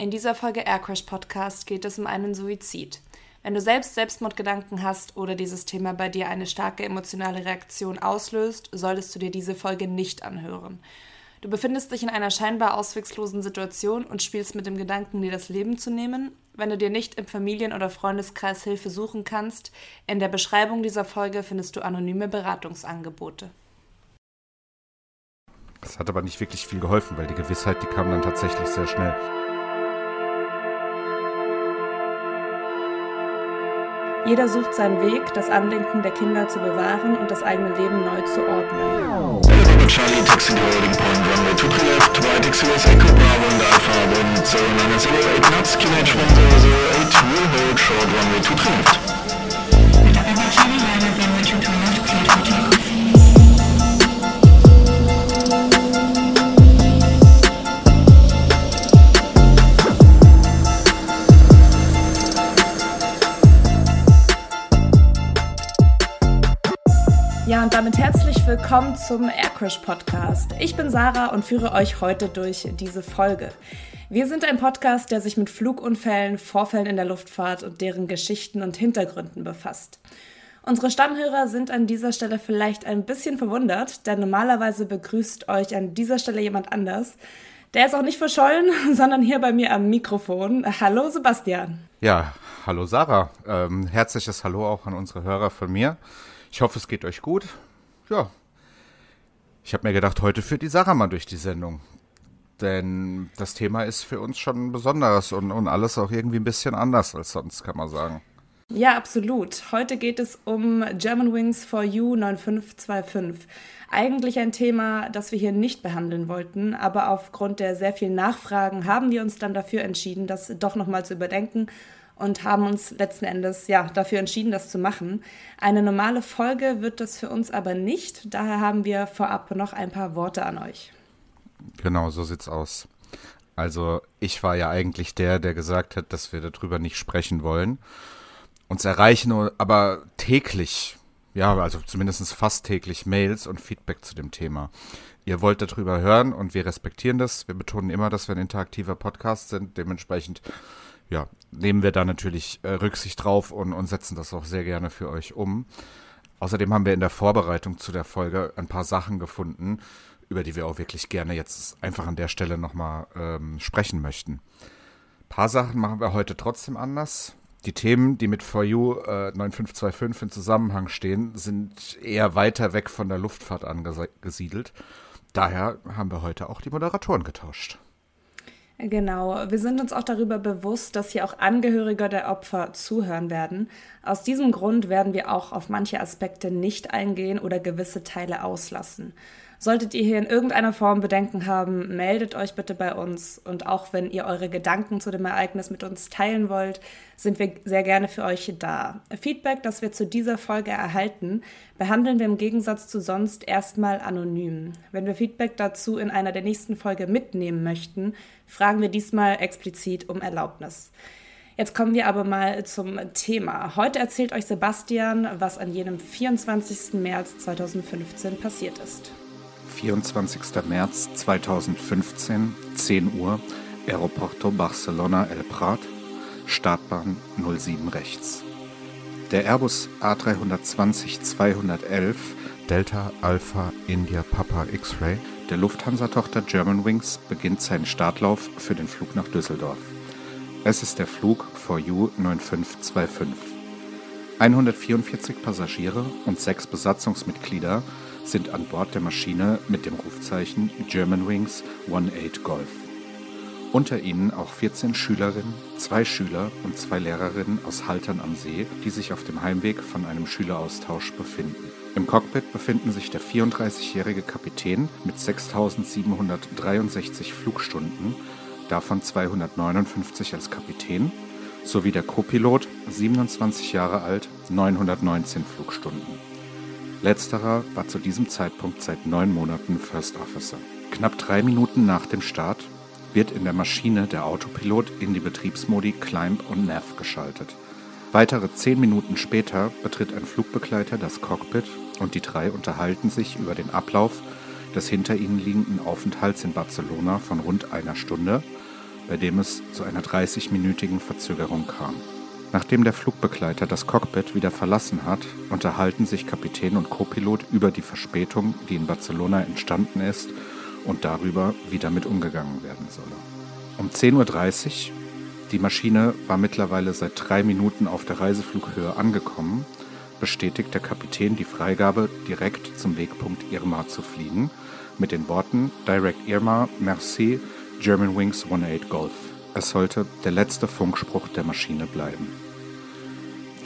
In dieser Folge Aircrash Podcast geht es um einen Suizid. Wenn du selbst Selbstmordgedanken hast oder dieses Thema bei dir eine starke emotionale Reaktion auslöst, solltest du dir diese Folge nicht anhören. Du befindest dich in einer scheinbar auswegslosen Situation und spielst mit dem Gedanken, dir das Leben zu nehmen. Wenn du dir nicht im Familien- oder Freundeskreis Hilfe suchen kannst, in der Beschreibung dieser Folge findest du anonyme Beratungsangebote. Das hat aber nicht wirklich viel geholfen, weil die Gewissheit, die kam dann tatsächlich sehr schnell. Jeder sucht seinen Weg, das Andenken der Kinder zu bewahren und das eigene Leben neu zu ordnen. Charlie, taxi loading point, runway 23 left, right XUS Echo Bravo and Alpha, wind 0908 knots, QNH 1008, will hold short runway 23 left. Charlie, line up runway 22 left, Und damit herzlich willkommen zum Aircrash Podcast. Ich bin Sarah und führe euch heute durch diese Folge. Wir sind ein Podcast, der sich mit Flugunfällen, Vorfällen in der Luftfahrt und deren Geschichten und Hintergründen befasst. Unsere Stammhörer sind an dieser Stelle vielleicht ein bisschen verwundert, denn normalerweise begrüßt euch an dieser Stelle jemand anders. Der ist auch nicht verschollen, sondern hier bei mir am Mikrofon. Hallo Sebastian. Ja, hallo Sarah. Ähm, herzliches Hallo auch an unsere Hörer von mir. Ich hoffe, es geht euch gut. Ja. Ich habe mir gedacht, heute führt die Sarah mal durch die Sendung. Denn das Thema ist für uns schon besonderes und, und alles auch irgendwie ein bisschen anders als sonst, kann man sagen. Ja, absolut. Heute geht es um German Wings for You 9525. Eigentlich ein Thema, das wir hier nicht behandeln wollten, aber aufgrund der sehr vielen Nachfragen haben wir uns dann dafür entschieden, das doch nochmal zu überdenken und haben uns letzten Endes ja dafür entschieden, das zu machen. Eine normale Folge wird das für uns aber nicht. Daher haben wir vorab noch ein paar Worte an euch. Genau, so sieht's aus. Also ich war ja eigentlich der, der gesagt hat, dass wir darüber nicht sprechen wollen. Uns erreichen aber täglich, ja, also zumindest fast täglich Mails und Feedback zu dem Thema. Ihr wollt darüber hören und wir respektieren das. Wir betonen immer, dass wir ein interaktiver Podcast sind. Dementsprechend ja, nehmen wir da natürlich äh, Rücksicht drauf und, und setzen das auch sehr gerne für euch um. Außerdem haben wir in der Vorbereitung zu der Folge ein paar Sachen gefunden, über die wir auch wirklich gerne jetzt einfach an der Stelle nochmal ähm, sprechen möchten. Ein paar Sachen machen wir heute trotzdem anders. Die Themen, die mit For You äh, 9525 in Zusammenhang stehen, sind eher weiter weg von der Luftfahrt angesiedelt. Daher haben wir heute auch die Moderatoren getauscht. Genau, wir sind uns auch darüber bewusst, dass hier auch Angehörige der Opfer zuhören werden. Aus diesem Grund werden wir auch auf manche Aspekte nicht eingehen oder gewisse Teile auslassen. Solltet ihr hier in irgendeiner Form Bedenken haben, meldet euch bitte bei uns. Und auch wenn ihr eure Gedanken zu dem Ereignis mit uns teilen wollt, sind wir sehr gerne für euch da. Feedback, das wir zu dieser Folge erhalten, behandeln wir im Gegensatz zu sonst erstmal anonym. Wenn wir Feedback dazu in einer der nächsten Folge mitnehmen möchten, fragen wir diesmal explizit um Erlaubnis. Jetzt kommen wir aber mal zum Thema. Heute erzählt euch Sebastian, was an jenem 24. März 2015 passiert ist. 24. März 2015, 10 Uhr, Aeroporto Barcelona El Prat, Startbahn 07 rechts. Der Airbus A320-211 Delta Alpha India Papa X-Ray der Lufthansa-Tochter Germanwings beginnt seinen Startlauf für den Flug nach Düsseldorf. Es ist der Flug You 9525. 144 Passagiere und sechs Besatzungsmitglieder sind an Bord der Maschine mit dem Rufzeichen Germanwings 18 Golf. Unter ihnen auch 14 Schülerinnen, zwei Schüler und zwei Lehrerinnen aus Haltern am See, die sich auf dem Heimweg von einem Schüleraustausch befinden. Im Cockpit befinden sich der 34-jährige Kapitän mit 6.763 Flugstunden, davon 259 als Kapitän, sowie der Copilot, 27 Jahre alt, 919 Flugstunden. Letzterer war zu diesem Zeitpunkt seit neun Monaten First Officer. Knapp drei Minuten nach dem Start wird in der Maschine der Autopilot in die Betriebsmodi Climb und Nav geschaltet. Weitere zehn Minuten später betritt ein Flugbegleiter das Cockpit und die drei unterhalten sich über den Ablauf des hinter ihnen liegenden Aufenthalts in Barcelona von rund einer Stunde, bei dem es zu einer 30-minütigen Verzögerung kam. Nachdem der Flugbegleiter das Cockpit wieder verlassen hat, unterhalten sich Kapitän und Copilot über die Verspätung, die in Barcelona entstanden ist und darüber, wie damit umgegangen werden solle. Um 10.30 Uhr, die Maschine war mittlerweile seit drei Minuten auf der Reiseflughöhe angekommen, bestätigt der Kapitän die Freigabe, direkt zum Wegpunkt Irma zu fliegen, mit den Worten Direct Irma, merci, German Wings 18 Golf. Es sollte der letzte Funkspruch der Maschine bleiben.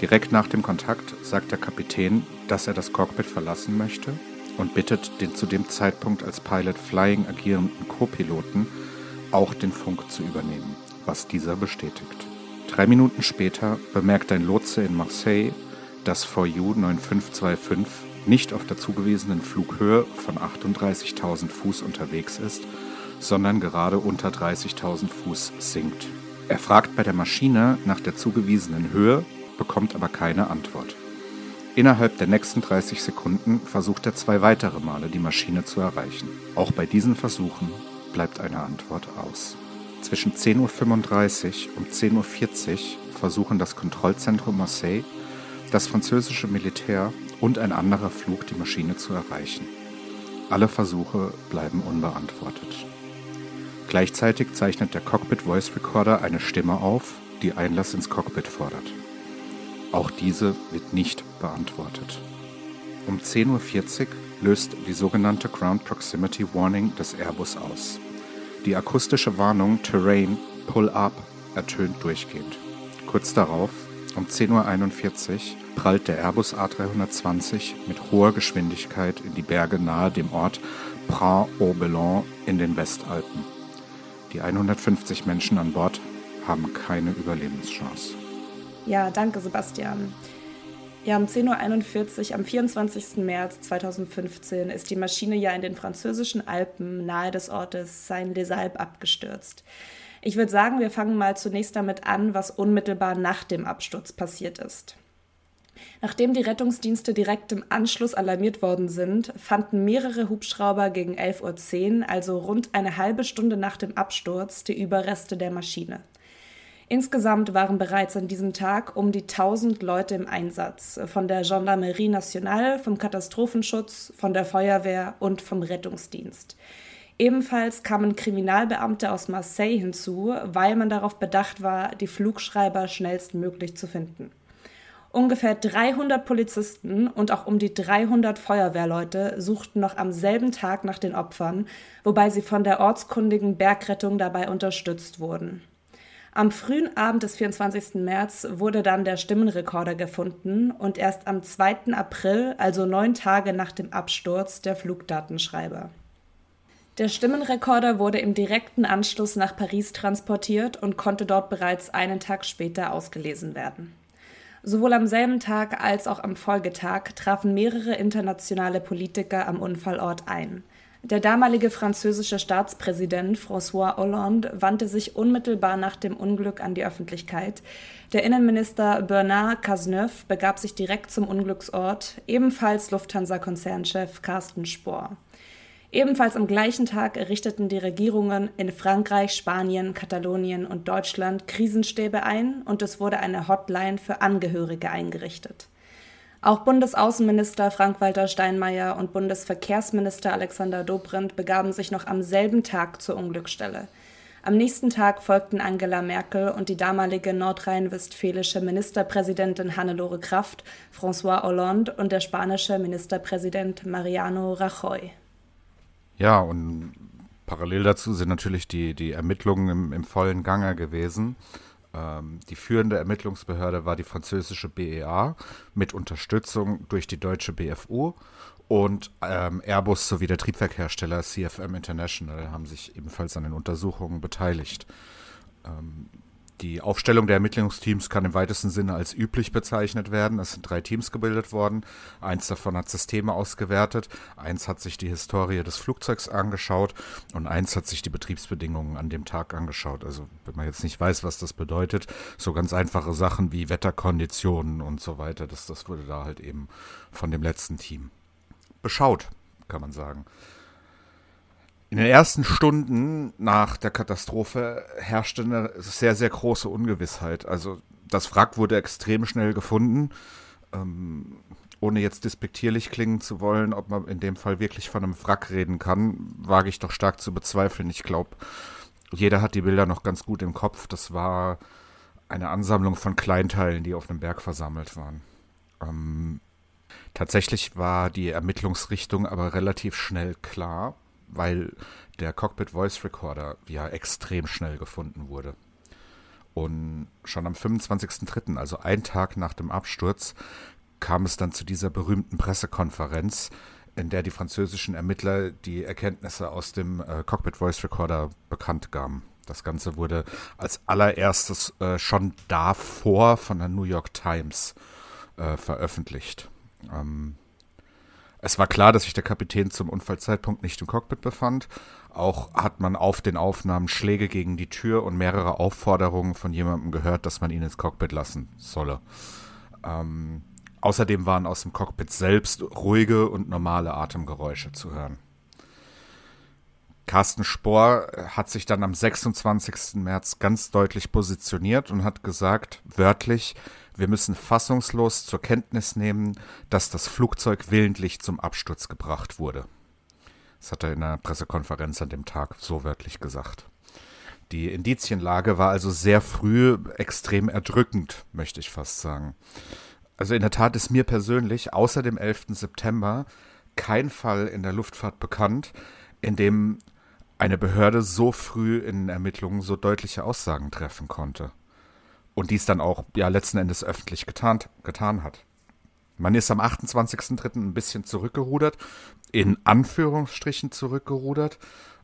Direkt nach dem Kontakt sagt der Kapitän, dass er das Cockpit verlassen möchte und bittet den zu dem Zeitpunkt als Pilot Flying agierenden Co-Piloten, auch den Funk zu übernehmen, was dieser bestätigt. Drei Minuten später bemerkt ein Lotse in Marseille, dass VU 9525 nicht auf der zugewiesenen Flughöhe von 38.000 Fuß unterwegs ist, sondern gerade unter 30.000 Fuß sinkt. Er fragt bei der Maschine nach der zugewiesenen Höhe, bekommt aber keine Antwort. Innerhalb der nächsten 30 Sekunden versucht er zwei weitere Male, die Maschine zu erreichen. Auch bei diesen Versuchen bleibt eine Antwort aus. Zwischen 10.35 Uhr und 10.40 Uhr versuchen das Kontrollzentrum Marseille, das französische Militär und ein anderer Flug die Maschine zu erreichen. Alle Versuche bleiben unbeantwortet. Gleichzeitig zeichnet der Cockpit Voice Recorder eine Stimme auf, die Einlass ins Cockpit fordert. Auch diese wird nicht beantwortet. Um 10.40 Uhr löst die sogenannte Ground Proximity Warning des Airbus aus. Die akustische Warnung Terrain Pull Up ertönt durchgehend. Kurz darauf, um 10.41 Uhr, prallt der Airbus A320 mit hoher Geschwindigkeit in die Berge nahe dem Ort Prat-au-Bellon in den Westalpen. Die 150 Menschen an Bord haben keine Überlebenschance. Ja, danke, Sebastian. Ja, um 10.41 Uhr am 24. März 2015 ist die Maschine ja in den französischen Alpen nahe des Ortes Saint-les-Alpes abgestürzt. Ich würde sagen, wir fangen mal zunächst damit an, was unmittelbar nach dem Absturz passiert ist. Nachdem die Rettungsdienste direkt im Anschluss alarmiert worden sind, fanden mehrere Hubschrauber gegen 11.10 Uhr, also rund eine halbe Stunde nach dem Absturz, die Überreste der Maschine. Insgesamt waren bereits an diesem Tag um die 1000 Leute im Einsatz, von der Gendarmerie Nationale, vom Katastrophenschutz, von der Feuerwehr und vom Rettungsdienst. Ebenfalls kamen Kriminalbeamte aus Marseille hinzu, weil man darauf bedacht war, die Flugschreiber schnellstmöglich zu finden. Ungefähr 300 Polizisten und auch um die 300 Feuerwehrleute suchten noch am selben Tag nach den Opfern, wobei sie von der ortskundigen Bergrettung dabei unterstützt wurden. Am frühen Abend des 24. März wurde dann der Stimmenrekorder gefunden und erst am 2. April, also neun Tage nach dem Absturz, der Flugdatenschreiber. Der Stimmenrekorder wurde im direkten Anschluss nach Paris transportiert und konnte dort bereits einen Tag später ausgelesen werden. Sowohl am selben Tag als auch am Folgetag trafen mehrere internationale Politiker am Unfallort ein. Der damalige französische Staatspräsident François Hollande wandte sich unmittelbar nach dem Unglück an die Öffentlichkeit. Der Innenminister Bernard Cazeneuve begab sich direkt zum Unglücksort, ebenfalls Lufthansa-Konzernchef Carsten Spohr. Ebenfalls am gleichen Tag errichteten die Regierungen in Frankreich, Spanien, Katalonien und Deutschland Krisenstäbe ein und es wurde eine Hotline für Angehörige eingerichtet. Auch Bundesaußenminister Frank-Walter Steinmeier und Bundesverkehrsminister Alexander Dobrindt begaben sich noch am selben Tag zur Unglücksstelle. Am nächsten Tag folgten Angela Merkel und die damalige nordrhein-westfälische Ministerpräsidentin Hannelore Kraft, François Hollande und der spanische Ministerpräsident Mariano Rajoy. Ja, und parallel dazu sind natürlich die, die Ermittlungen im, im vollen Gange gewesen. Ähm, die führende Ermittlungsbehörde war die französische BEA mit Unterstützung durch die deutsche BFU und ähm, Airbus sowie der Triebwerkhersteller CFM International haben sich ebenfalls an den Untersuchungen beteiligt. Ähm, die Aufstellung der Ermittlungsteams kann im weitesten Sinne als üblich bezeichnet werden. Es sind drei Teams gebildet worden. Eins davon hat Systeme ausgewertet, eins hat sich die Historie des Flugzeugs angeschaut und eins hat sich die Betriebsbedingungen an dem Tag angeschaut. Also wenn man jetzt nicht weiß, was das bedeutet, so ganz einfache Sachen wie Wetterkonditionen und so weiter, das, das wurde da halt eben von dem letzten Team beschaut, kann man sagen. In den ersten Stunden nach der Katastrophe herrschte eine sehr, sehr große Ungewissheit. Also das Wrack wurde extrem schnell gefunden. Ähm, ohne jetzt despektierlich klingen zu wollen, ob man in dem Fall wirklich von einem Wrack reden kann, wage ich doch stark zu bezweifeln. Ich glaube, jeder hat die Bilder noch ganz gut im Kopf. Das war eine Ansammlung von Kleinteilen, die auf einem Berg versammelt waren. Ähm, tatsächlich war die Ermittlungsrichtung aber relativ schnell klar, weil der Cockpit Voice Recorder ja extrem schnell gefunden wurde. Und schon am 25.03., also einen Tag nach dem Absturz, kam es dann zu dieser berühmten Pressekonferenz, in der die französischen Ermittler die Erkenntnisse aus dem äh, Cockpit Voice Recorder bekannt gaben. Das Ganze wurde als allererstes äh, schon davor von der New York Times äh, veröffentlicht. Ähm, es war klar, dass sich der Kapitän zum Unfallzeitpunkt nicht im Cockpit befand. Auch hat man auf den Aufnahmen Schläge gegen die Tür und mehrere Aufforderungen von jemandem gehört, dass man ihn ins Cockpit lassen solle. Ähm, Außerdem waren aus dem Cockpit selbst ruhige und normale Atemgeräusche zu hören. Carsten Spohr hat sich dann am 26. März ganz deutlich positioniert und hat gesagt, wörtlich, wir müssen fassungslos zur Kenntnis nehmen, dass das Flugzeug willentlich zum Absturz gebracht wurde. Das hat er in einer Pressekonferenz an dem Tag so wörtlich gesagt. Die Indizienlage war also sehr früh extrem erdrückend, möchte ich fast sagen. Also in der Tat ist mir persönlich außer dem 11. September kein Fall in der Luftfahrt bekannt, in dem eine Behörde so früh in Ermittlungen so deutliche Aussagen treffen konnte. Und dies dann auch ja letzten Endes öffentlich getan, getan hat. Man ist am 28.03. ein bisschen zurückgerudert, in Anführungsstrichen zurückgerudert,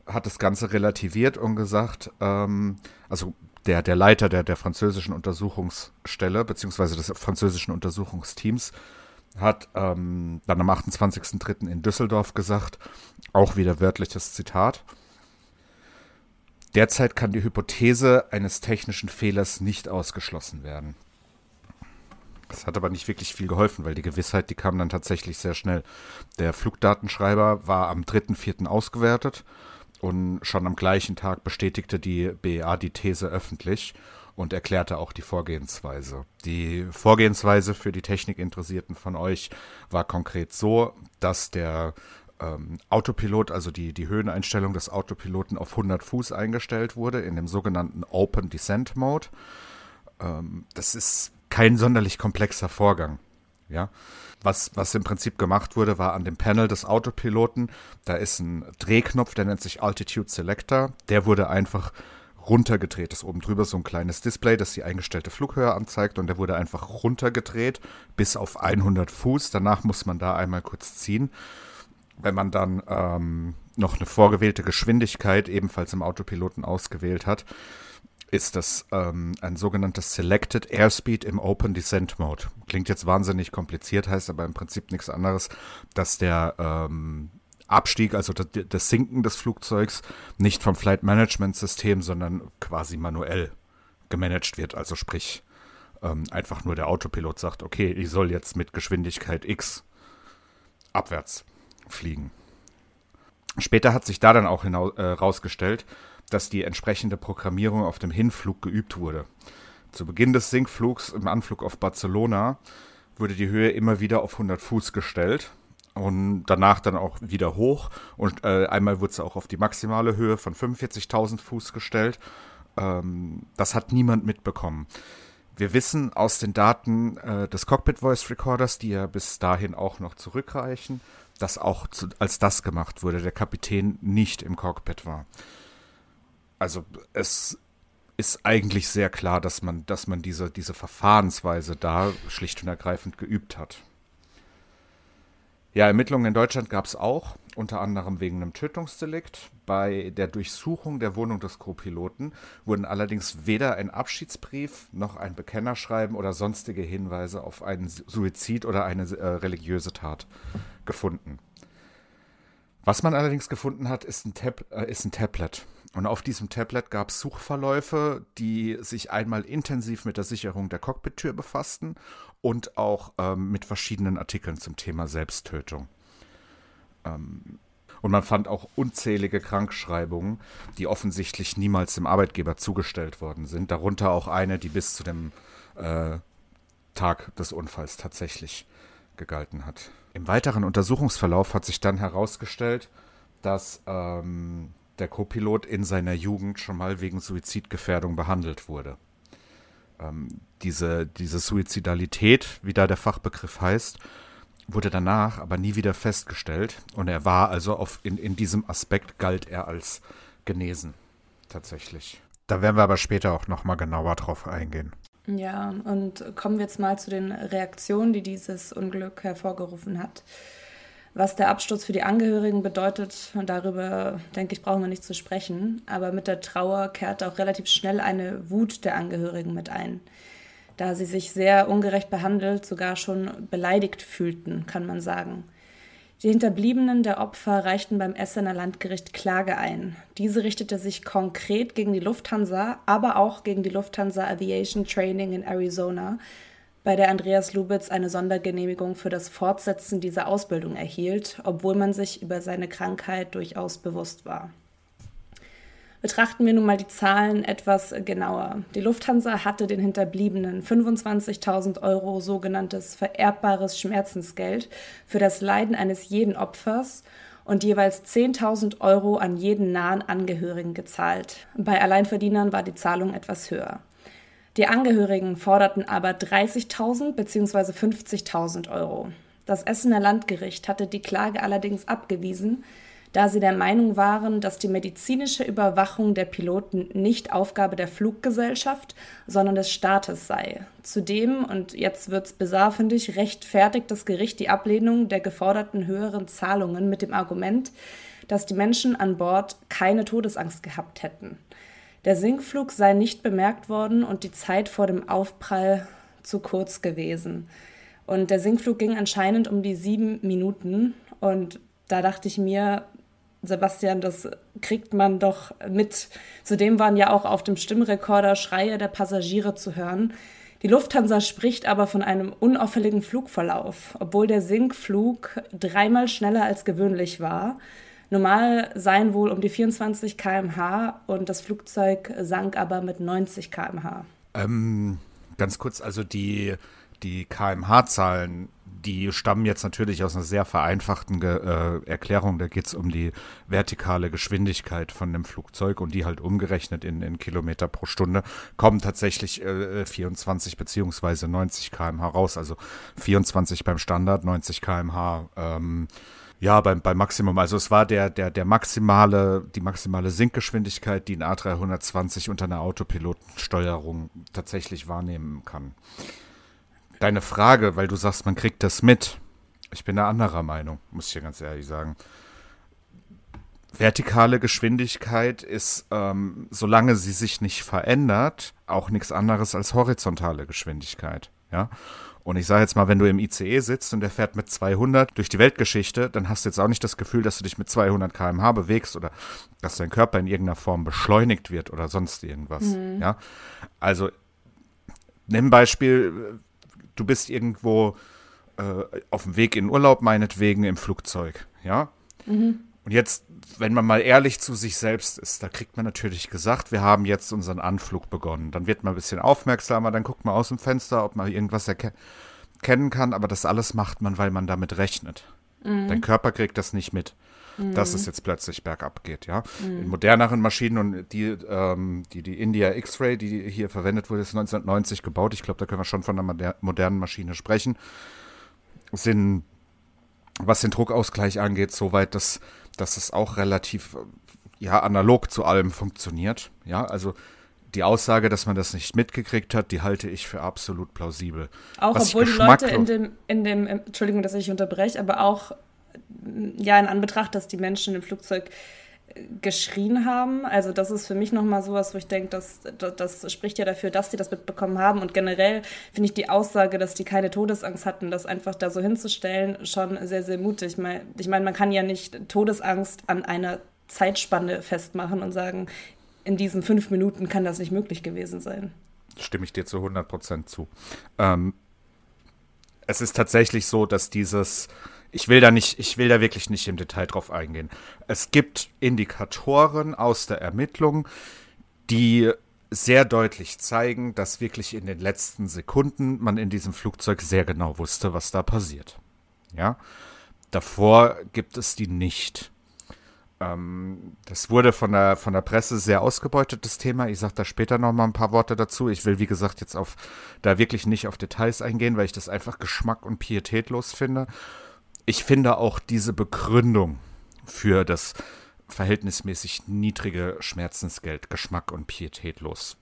hat das Ganze relativiert und gesagt, ähm, also der, der Leiter der, der französischen Untersuchungsstelle, beziehungsweise des französischen Untersuchungsteams, hat ähm, dann am 28.03. in Düsseldorf gesagt, auch wieder wörtliches Zitat, Derzeit kann die Hypothese eines technischen Fehlers nicht ausgeschlossen werden. Das hat aber nicht wirklich viel geholfen, weil die Gewissheit, die kam dann tatsächlich sehr schnell. Der Flugdatenschreiber war am 3.4. ausgewertet und schon am gleichen Tag bestätigte die BEA die These öffentlich und erklärte auch die Vorgehensweise. Die Vorgehensweise für die Technikinteressierten von euch war konkret so, dass der ähm, Autopilot, also die, die Höheneinstellung des Autopiloten auf 100 Fuß eingestellt wurde in dem sogenannten Open Descent Mode. Ähm, das ist kein sonderlich komplexer Vorgang. Ja, was, was im Prinzip gemacht wurde, war an dem Panel des Autopiloten, da ist ein Drehknopf, der nennt sich Altitude Selector. Der wurde einfach runtergedreht. Ist oben drüber so ein kleines Display, das die eingestellte Flughöhe anzeigt und der wurde einfach runtergedreht bis auf 100 Fuß. Danach muss man da einmal kurz ziehen. Wenn man dann ähm, noch eine vorgewählte Geschwindigkeit ebenfalls im Autopiloten ausgewählt hat, ist das ähm, ein sogenanntes Selected Airspeed im Open Descent Mode. Klingt jetzt wahnsinnig kompliziert, heißt aber im Prinzip nichts anderes, dass der ähm, Abstieg, also das, das Sinken des Flugzeugs, nicht vom Flight Management System, sondern quasi manuell gemanagt wird. Also sprich, ähm, einfach nur der Autopilot sagt, okay, ich soll jetzt mit Geschwindigkeit X abwärts fliegen. Später hat sich da dann auch herausgestellt, äh, dass die entsprechende Programmierung auf dem Hinflug geübt wurde. Zu Beginn des Sinkflugs im Anflug auf Barcelona wurde die Höhe immer wieder auf 100 Fuß gestellt und danach dann auch wieder hoch. Und äh, einmal wurde es auch auf die maximale Höhe von 45.000 Fuß gestellt. Ähm, das hat niemand mitbekommen. Wir wissen aus den Daten äh, des Cockpit Voice Recorders, die ja bis dahin auch noch zurückreichen, dass auch zu, als das gemacht wurde, der Kapitän nicht im Cockpit war also es ist eigentlich sehr klar, dass man, dass man diese, diese Verfahrensweise da schlicht und ergreifend geübt hat. Ja, Ermittlungen in Deutschland gab es auch, unter anderem wegen einem Tötungsdelikt. Bei der Durchsuchung der Wohnung des Co-Piloten wurden allerdings weder ein Abschiedsbrief noch ein Bekennerschreiben oder sonstige Hinweise auf einen Suizid oder eine äh, religiöse Tat gefunden. Was man allerdings gefunden hat, ist ein, Tab äh, ist ein Tablet. Und auf diesem Tablet gab es Suchverläufe, die sich einmal intensiv mit der Sicherung der Cockpit-Tür befassten und auch ähm, mit verschiedenen Artikeln zum Thema Selbsttötung. Ähm, Und man fand auch unzählige Krankschreibungen, die offensichtlich niemals dem Arbeitgeber zugestellt worden sind. Darunter auch eine, die bis zu dem äh, Tag des Unfalls tatsächlich gegalten hat. Im weiteren Untersuchungsverlauf hat sich dann herausgestellt, dass ähm, der Co-Pilot in seiner Jugend schon mal wegen Suizidgefährdung behandelt wurde. Ähm, diese, diese Suizidalität, wie da der Fachbegriff heißt, wurde danach aber nie wieder festgestellt. Und er war also auf, in, in diesem Aspekt galt er als genesen, tatsächlich. Da werden wir aber später auch nochmal genauer drauf eingehen. Ja, und kommen wir jetzt mal zu den Reaktionen, die dieses Unglück hervorgerufen hat. Was der Absturz für die Angehörigen bedeutet, darüber denke ich, brauchen wir nicht zu sprechen. Aber mit der Trauer kehrt auch relativ schnell eine Wut der Angehörigen mit ein da sie sich sehr ungerecht behandelt, sogar schon beleidigt fühlten, kann man sagen. Die Hinterbliebenen der Opfer reichten beim Essener Landgericht Klage ein. Diese richtete sich konkret gegen die Lufthansa, aber auch gegen die Lufthansa Aviation Training in Arizona, bei der Andreas Lubitz eine Sondergenehmigung für das Fortsetzen dieser Ausbildung erhielt, obwohl man sich über seine Krankheit durchaus bewusst war. Betrachten wir nun mal die Zahlen etwas genauer. Die Lufthansa hatte den Hinterbliebenen 25.000 Euro sogenanntes vererbbares Schmerzensgeld für das Leiden eines jeden Opfers und jeweils 10.000 Euro an jeden nahen Angehörigen gezahlt. Bei Alleinverdienern war die Zahlung etwas höher. Die Angehörigen forderten aber 30.000 bzw. 50.000 Euro. Das Essener Landgericht hatte die Klage allerdings abgewiesen, da sie der Meinung waren, dass die medizinische Überwachung der Piloten nicht Aufgabe der Fluggesellschaft, sondern des Staates sei. Zudem, und jetzt wird's bizarr, finde ich, rechtfertigt das Gericht die Ablehnung der geforderten höheren Zahlungen mit dem Argument, dass die Menschen an Bord keine Todesangst gehabt hätten. Der Sinkflug sei nicht bemerkt worden und die Zeit vor dem Aufprall zu kurz gewesen. Und der Sinkflug ging anscheinend um die sieben Minuten. Und da dachte ich mir, Sebastian, das kriegt man doch mit. Zudem waren ja auch auf dem Stimmrekorder Schreie der Passagiere zu hören. Die Lufthansa spricht aber von einem unauffälligen Flugverlauf, obwohl der Sinkflug dreimal schneller als gewöhnlich war. Normal seien wohl um die 24 km/h und das Flugzeug sank aber mit 90 km/h. Ähm, ganz kurz, also die, die kmh-Zahlen die stammen jetzt natürlich aus einer sehr vereinfachten Ge äh, Erklärung. Da geht es um die vertikale Geschwindigkeit von dem Flugzeug und die halt umgerechnet in, in Kilometer pro Stunde kommen tatsächlich äh, 24 beziehungsweise 90 km/h raus. Also 24 beim Standard, 90 km/h. Ähm, ja, beim, beim Maximum. Also es war der, der, der maximale, die maximale Sinkgeschwindigkeit, die ein A320 unter einer Autopilotensteuerung tatsächlich wahrnehmen kann deine Frage, weil du sagst, man kriegt das mit. Ich bin da anderer Meinung, muss ich dir ganz ehrlich sagen. Vertikale Geschwindigkeit ist, ähm, solange sie sich nicht verändert, auch nichts anderes als horizontale Geschwindigkeit. Ja. Und ich sage jetzt mal, wenn du im ICE sitzt und der fährt mit 200 durch die Weltgeschichte, dann hast du jetzt auch nicht das Gefühl, dass du dich mit 200 km/h bewegst oder dass dein Körper in irgendeiner Form beschleunigt wird oder sonst irgendwas. Mhm. Ja. Also, nimm Beispiel, du bist irgendwo äh, auf dem Weg in Urlaub, meinetwegen im Flugzeug, ja? Mhm. Und jetzt, wenn man mal ehrlich zu sich selbst ist, da kriegt man natürlich gesagt, wir haben jetzt unseren Anflug begonnen. Dann wird man ein bisschen aufmerksamer, dann guckt man aus dem Fenster, ob man irgendwas erkennen kann, aber das alles macht man, weil man damit rechnet. Mhm. Dein Körper kriegt das nicht mit dass es jetzt plötzlich bergab geht, ja. In moderneren Maschinen und die, ähm, die, die India X-Ray, die hier verwendet wurde, ist 1990 gebaut. Ich glaube, da können wir schon von einer modernen Maschine sprechen. Sind, was den Druckausgleich angeht, soweit, dass, dass es auch relativ, ja, analog zu allem funktioniert. Ja, also die Aussage, dass man das nicht mitgekriegt hat, die halte ich für absolut plausibel. Auch Was obwohl die Leute in dem, in dem, Entschuldigung, dass ich unterbreche, aber auch ja, in Anbetracht, dass die Menschen im Flugzeug äh, geschrien haben. Also das ist für mich nochmal sowas, wo ich denke, das, das, das, spricht ja dafür, dass die das mitbekommen haben. Und generell finde ich die Aussage, dass die keine Todesangst hatten, das einfach da so hinzustellen, schon sehr, sehr mutig. Ich meine, man kann ja nicht Todesangst an einer Zeitspanne festmachen und sagen, in diesen fünf Minuten kann das nicht möglich gewesen sein. Stimme ich dir zu 100 Prozent zu. Ähm, es ist tatsächlich so, dass dieses ich will da nicht, ich will da wirklich nicht im Detail drauf eingehen. Es gibt Indikatoren aus der Ermittlung, die sehr deutlich zeigen, dass wirklich in den letzten Sekunden man in diesem Flugzeug sehr genau wusste, was da passiert. Ja, davor gibt es die nicht. Ähm, das wurde von der, von der Presse sehr ausgebeutet, das Thema. Ich sage da später noch mal ein paar Worte dazu. Ich will, wie gesagt, jetzt auf da wirklich nicht auf Details eingehen, weil ich das einfach geschmack- und pietätlos finde. Ich finde auch diese Begründung für das verhältnismäßig niedrige Schmerzensgeld geschmack- und pietätlos.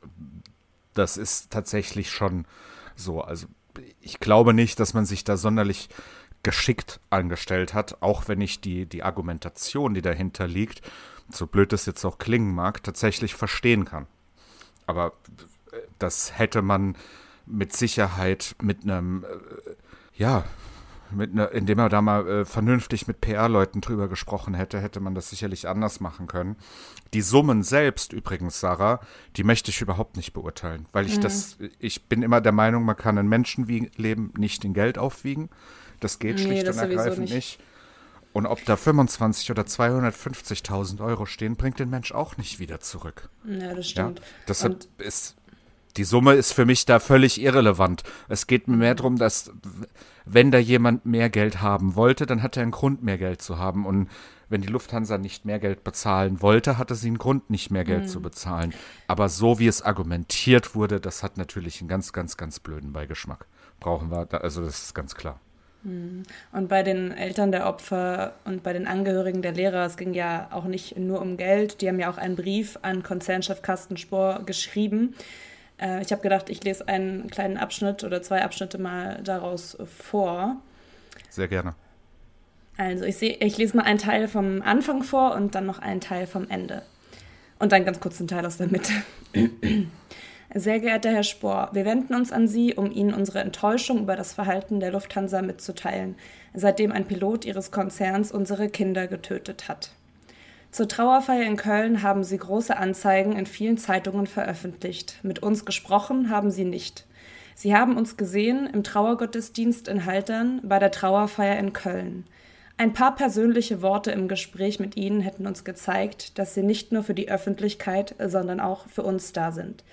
Das ist tatsächlich schon so. Also ich glaube nicht, dass man sich da sonderlich geschickt angestellt hat, auch wenn ich die, die Argumentation, die dahinter liegt, so blöd es jetzt auch klingen mag, tatsächlich verstehen kann. Aber das hätte man mit Sicherheit mit einem, äh, ja, mit ne, indem er da mal äh, vernünftig mit PR-Leuten drüber gesprochen hätte, hätte man das sicherlich anders machen können. Die Summen selbst übrigens, Sarah, die möchte ich überhaupt nicht beurteilen, weil ich mhm. das, ich bin immer der Meinung, man kann ein Menschenleben nicht in Geld aufwiegen. Das geht nee, schlicht das und ergreifend nicht. nicht. Und ob da 25 oder 250.000 Euro stehen, bringt den Mensch auch nicht wieder zurück. Ja, das stimmt. Ja? Deshalb und ist die Summe ist für mich da völlig irrelevant. Es geht mir mehr darum, dass wenn da jemand mehr Geld haben wollte, dann hat er einen Grund, mehr Geld zu haben. Und wenn die Lufthansa nicht mehr Geld bezahlen wollte, hatte sie einen Grund, nicht mehr Geld mhm. zu bezahlen. Aber so wie es argumentiert wurde, das hat natürlich einen ganz, ganz, ganz blöden Beigeschmack. Brauchen wir, da, also das ist ganz klar. Mhm. Und bei den Eltern der Opfer und bei den Angehörigen der Lehrer, es ging ja auch nicht nur um Geld, die haben ja auch einen Brief an Konzernchef Carsten Spohr geschrieben, äh, ich habe gedacht, ich lese einen kleinen Abschnitt oder zwei Abschnitte mal daraus vor. Sehr gerne. Also ich, seh, ich lese mal einen Teil vom Anfang vor und dann noch einen Teil vom Ende. Und dann ganz kurz einen Teil aus der Mitte. Sehr geehrter Herr Spohr, wir wenden uns an Sie, um Ihnen unsere Enttäuschung über das Verhalten der Lufthansa mitzuteilen, seitdem ein Pilot Ihres Konzerns unsere Kinder getötet hat. Zur Trauerfeier in Köln haben sie große Anzeigen in vielen Zeitungen veröffentlicht. Mit uns gesprochen haben sie nicht. Sie haben uns gesehen im Trauergottesdienst in Haltern bei der Trauerfeier in Köln. Ein paar persönliche Worte im Gespräch mit Ihnen hätten uns gezeigt, dass Sie nicht nur für die Öffentlichkeit, sondern auch für uns da sind.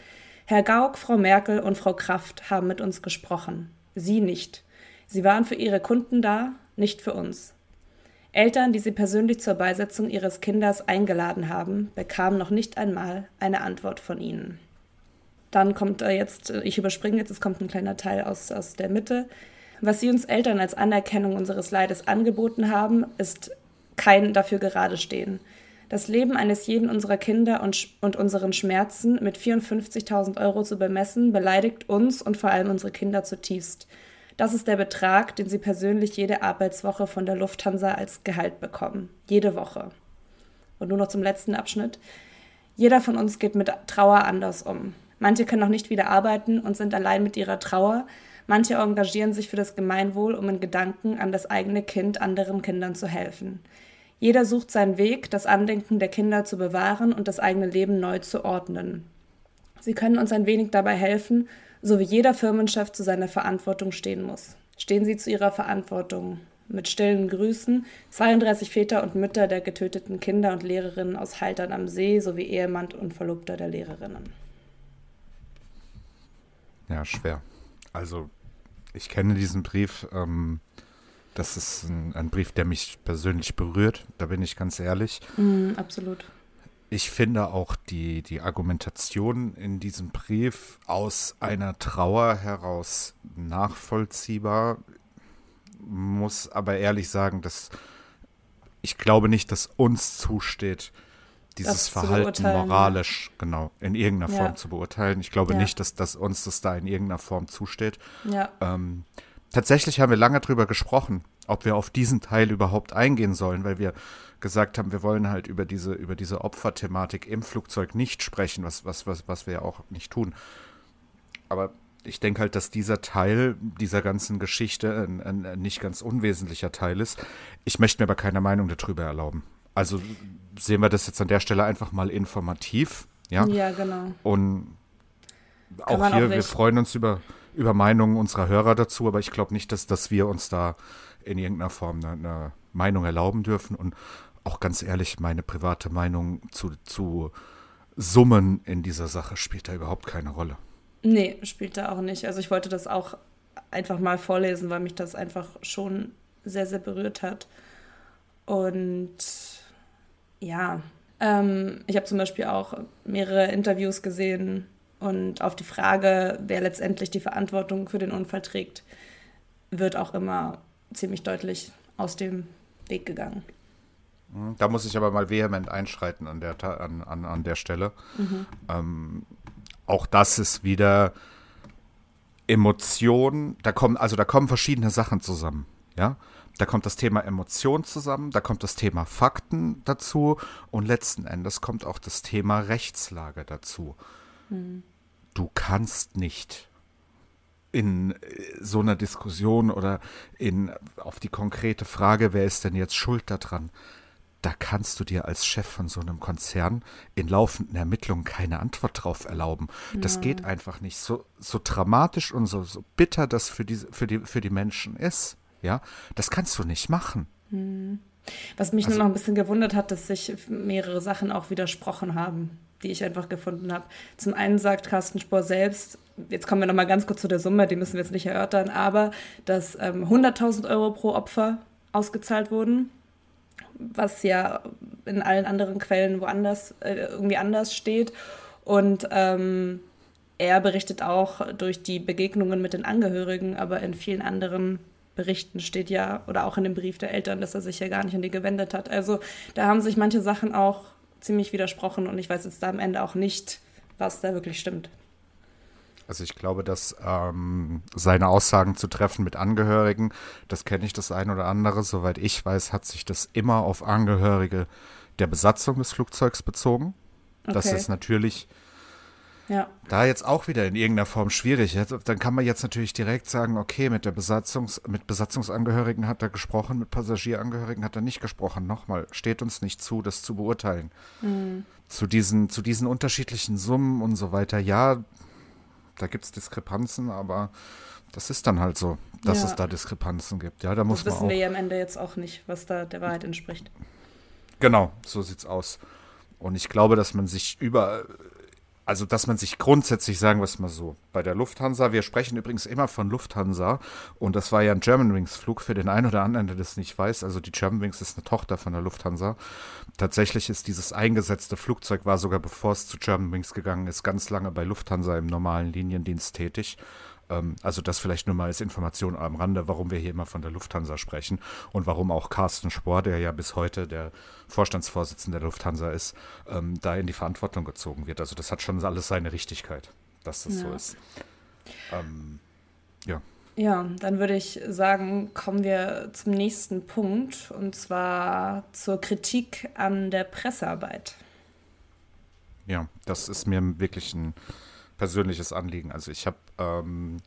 Herr Gauck, Frau Merkel und Frau Kraft haben mit uns gesprochen. Sie nicht. Sie waren für Ihre Kunden da, nicht für uns. Eltern, die sie persönlich zur Beisetzung ihres Kindes eingeladen haben, bekamen noch nicht einmal eine Antwort von ihnen. Dann kommt jetzt, ich überspringe jetzt, es kommt ein kleiner Teil aus, aus der Mitte. Was sie uns Eltern als Anerkennung unseres Leides angeboten haben, ist kein dafür gerade stehen. Das Leben eines jeden unserer Kinder und, und unseren Schmerzen mit 54.000 Euro zu bemessen, beleidigt uns und vor allem unsere Kinder zutiefst. Das ist der Betrag, den Sie persönlich jede Arbeitswoche von der Lufthansa als Gehalt bekommen. Jede Woche. Und nur noch zum letzten Abschnitt. Jeder von uns geht mit Trauer anders um. Manche können noch nicht wieder arbeiten und sind allein mit ihrer Trauer. Manche engagieren sich für das Gemeinwohl, um in Gedanken an das eigene Kind anderen Kindern zu helfen. Jeder sucht seinen Weg, das Andenken der Kinder zu bewahren und das eigene Leben neu zu ordnen. Sie können uns ein wenig dabei helfen, so wie jeder Firmenchef zu seiner Verantwortung stehen muss. Stehen Sie zu Ihrer Verantwortung. Mit stillen Grüßen 32 Väter und Mütter der getöteten Kinder und Lehrerinnen aus Haltern am See sowie Ehemann und Verlobter der Lehrerinnen. Ja, schwer. Also, ich kenne diesen Brief. Ähm, das ist ein, ein, Brief, der mich persönlich berührt. Da bin ich ganz ehrlich. Mm, absolut ich finde auch die, die Argumentation in diesem Brief aus einer Trauer heraus nachvollziehbar. Muss aber ehrlich sagen, dass ich glaube nicht, dass uns zusteht, dieses Verhalten moralisch, ja. genau, in irgendeiner Form ja. zu beurteilen. Ich glaube ja. nicht, dass, dass uns das da in irgendeiner Form zusteht. Ähm, tatsächlich haben wir lange drüber gesprochen, ob wir auf diesen Teil überhaupt eingehen sollen, weil wir gesagt haben, wir wollen halt über diese, über diese Opferthematik im Flugzeug nicht sprechen, was, was, was, was wir ja auch nicht tun. Aber ich denke halt, dass dieser Teil dieser ganzen Geschichte ein, ein, ein, nicht ganz unwesentlicher Teil ist. Ich möchte mir aber keine Meinung darüber erlauben. Also sehen wir das jetzt an der Stelle einfach mal informativ. Ja, ja genau. Und auch hier, auch wir freuen uns über, über Meinungen unserer Hörer dazu, aber ich glaube nicht, dass, dass wir uns da in irgendeiner Form eine, eine Meinung erlauben dürfen und auch ganz ehrlich, meine private Meinung zu, zu Summen in dieser Sache spielt da überhaupt keine Rolle. Nee, spielt da auch nicht. Also ich wollte das auch einfach mal vorlesen, weil mich das einfach schon sehr, sehr berührt hat. Und ja, ähm, ich habe zum Beispiel auch mehrere Interviews gesehen und auf die Frage, wer letztendlich die Verantwortung für den Unfall trägt, wird auch immer ziemlich deutlich aus dem Weg gegangen. Mhm, da muss ich aber mal vehement einschreiten an der, an, an, an der Stelle. Mhm. Ähm, auch das ist wieder Emotion, da kommen, also da kommen verschiedene Sachen zusammen, ja. Da kommt das Thema Emotion zusammen, da kommt das Thema Fakten dazu und letzten Endes kommt auch das Thema Rechtslage dazu. Mhm. Du kannst nicht in äh, so einer Diskussion oder in, auf die konkrete Frage, wer ist denn jetzt schuld daran, da kannst du dir als Chef von so einem Konzern in laufenden Ermittlungen keine Antwort drauf erlauben. Das ja. geht einfach nicht. So, so dramatisch und so, so bitter das für die, für, die, für die Menschen ist, ja, das kannst du nicht machen. Hm. Was mich also, nur noch ein bisschen gewundert hat, dass sich mehrere Sachen auch widersprochen haben, die ich einfach gefunden habe. Zum einen sagt Carsten Spohr selbst, jetzt kommen wir noch mal ganz kurz zu der Summe, die müssen wir jetzt nicht erörtern, aber dass ähm, 100.000 Euro pro Opfer ausgezahlt wurden was ja in allen anderen Quellen woanders äh, irgendwie anders steht. Und ähm, er berichtet auch durch die Begegnungen mit den Angehörigen, aber in vielen anderen Berichten steht ja, oder auch in dem Brief der Eltern, dass er sich ja gar nicht an die gewendet hat. Also da haben sich manche Sachen auch ziemlich widersprochen und ich weiß jetzt da am Ende auch nicht, was da wirklich stimmt. Also ich glaube, dass ähm, seine Aussagen zu treffen mit Angehörigen, das kenne ich das ein oder andere. Soweit ich weiß, hat sich das immer auf Angehörige der Besatzung des Flugzeugs bezogen. Okay. Das ist natürlich ja. da jetzt auch wieder in irgendeiner Form schwierig. Dann kann man jetzt natürlich direkt sagen, okay, mit der Besatzungs mit Besatzungsangehörigen hat er gesprochen, mit Passagierangehörigen hat er nicht gesprochen. Nochmal, steht uns nicht zu, das zu beurteilen. Mhm. Zu diesen, zu diesen unterschiedlichen Summen und so weiter, ja, da gibt es Diskrepanzen, aber das ist dann halt so, dass ja. es da Diskrepanzen gibt. Ja, da muss das wissen man auch, wir ja am Ende jetzt auch nicht, was da der Wahrheit entspricht. Genau, so sieht's aus. Und ich glaube, dass man sich über also dass man sich grundsätzlich, sagen wir es mal so, bei der Lufthansa, wir sprechen übrigens immer von Lufthansa und das war ja ein Germanwings-Flug für den einen oder anderen, der das nicht weiß. Also die Germanwings ist eine Tochter von der Lufthansa. Tatsächlich ist dieses eingesetzte Flugzeug, war sogar bevor es zu Germanwings gegangen ist, ganz lange bei Lufthansa im normalen Liniendienst tätig also das vielleicht nur mal als Information am Rande, warum wir hier immer von der Lufthansa sprechen und warum auch Carsten Spohr, der ja bis heute der Vorstandsvorsitzende der Lufthansa ist, ähm, da in die Verantwortung gezogen wird. Also das hat schon alles seine Richtigkeit, dass das ja. so ist. Ähm, ja. Ja, dann würde ich sagen, kommen wir zum nächsten Punkt und zwar zur Kritik an der Pressearbeit. Ja, das ist mir wirklich ein persönliches Anliegen. Also ich habe ähm,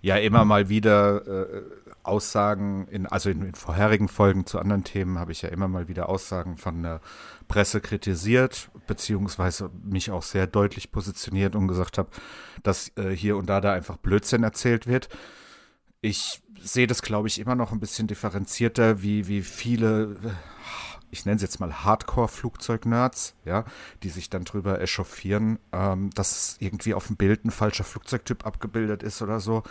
ja immer mal wieder äh, Aussagen, in, also in, in, vorherigen Folgen zu anderen Themen habe ich ja immer mal wieder Aussagen von der Presse kritisiert, beziehungsweise mich auch sehr deutlich positioniert und gesagt habe, dass äh, hier und da da einfach Blödsinn erzählt wird. Ich sehe das, glaube ich, immer noch ein bisschen differenzierter, wie, wie viele ich nenne es jetzt mal Hardcore-Flugzeug-Nerds, ja, die sich dann drüber echauffieren, ähm, dass irgendwie auf dem Bild ein falscher Flugzeugtyp abgebildet ist oder so.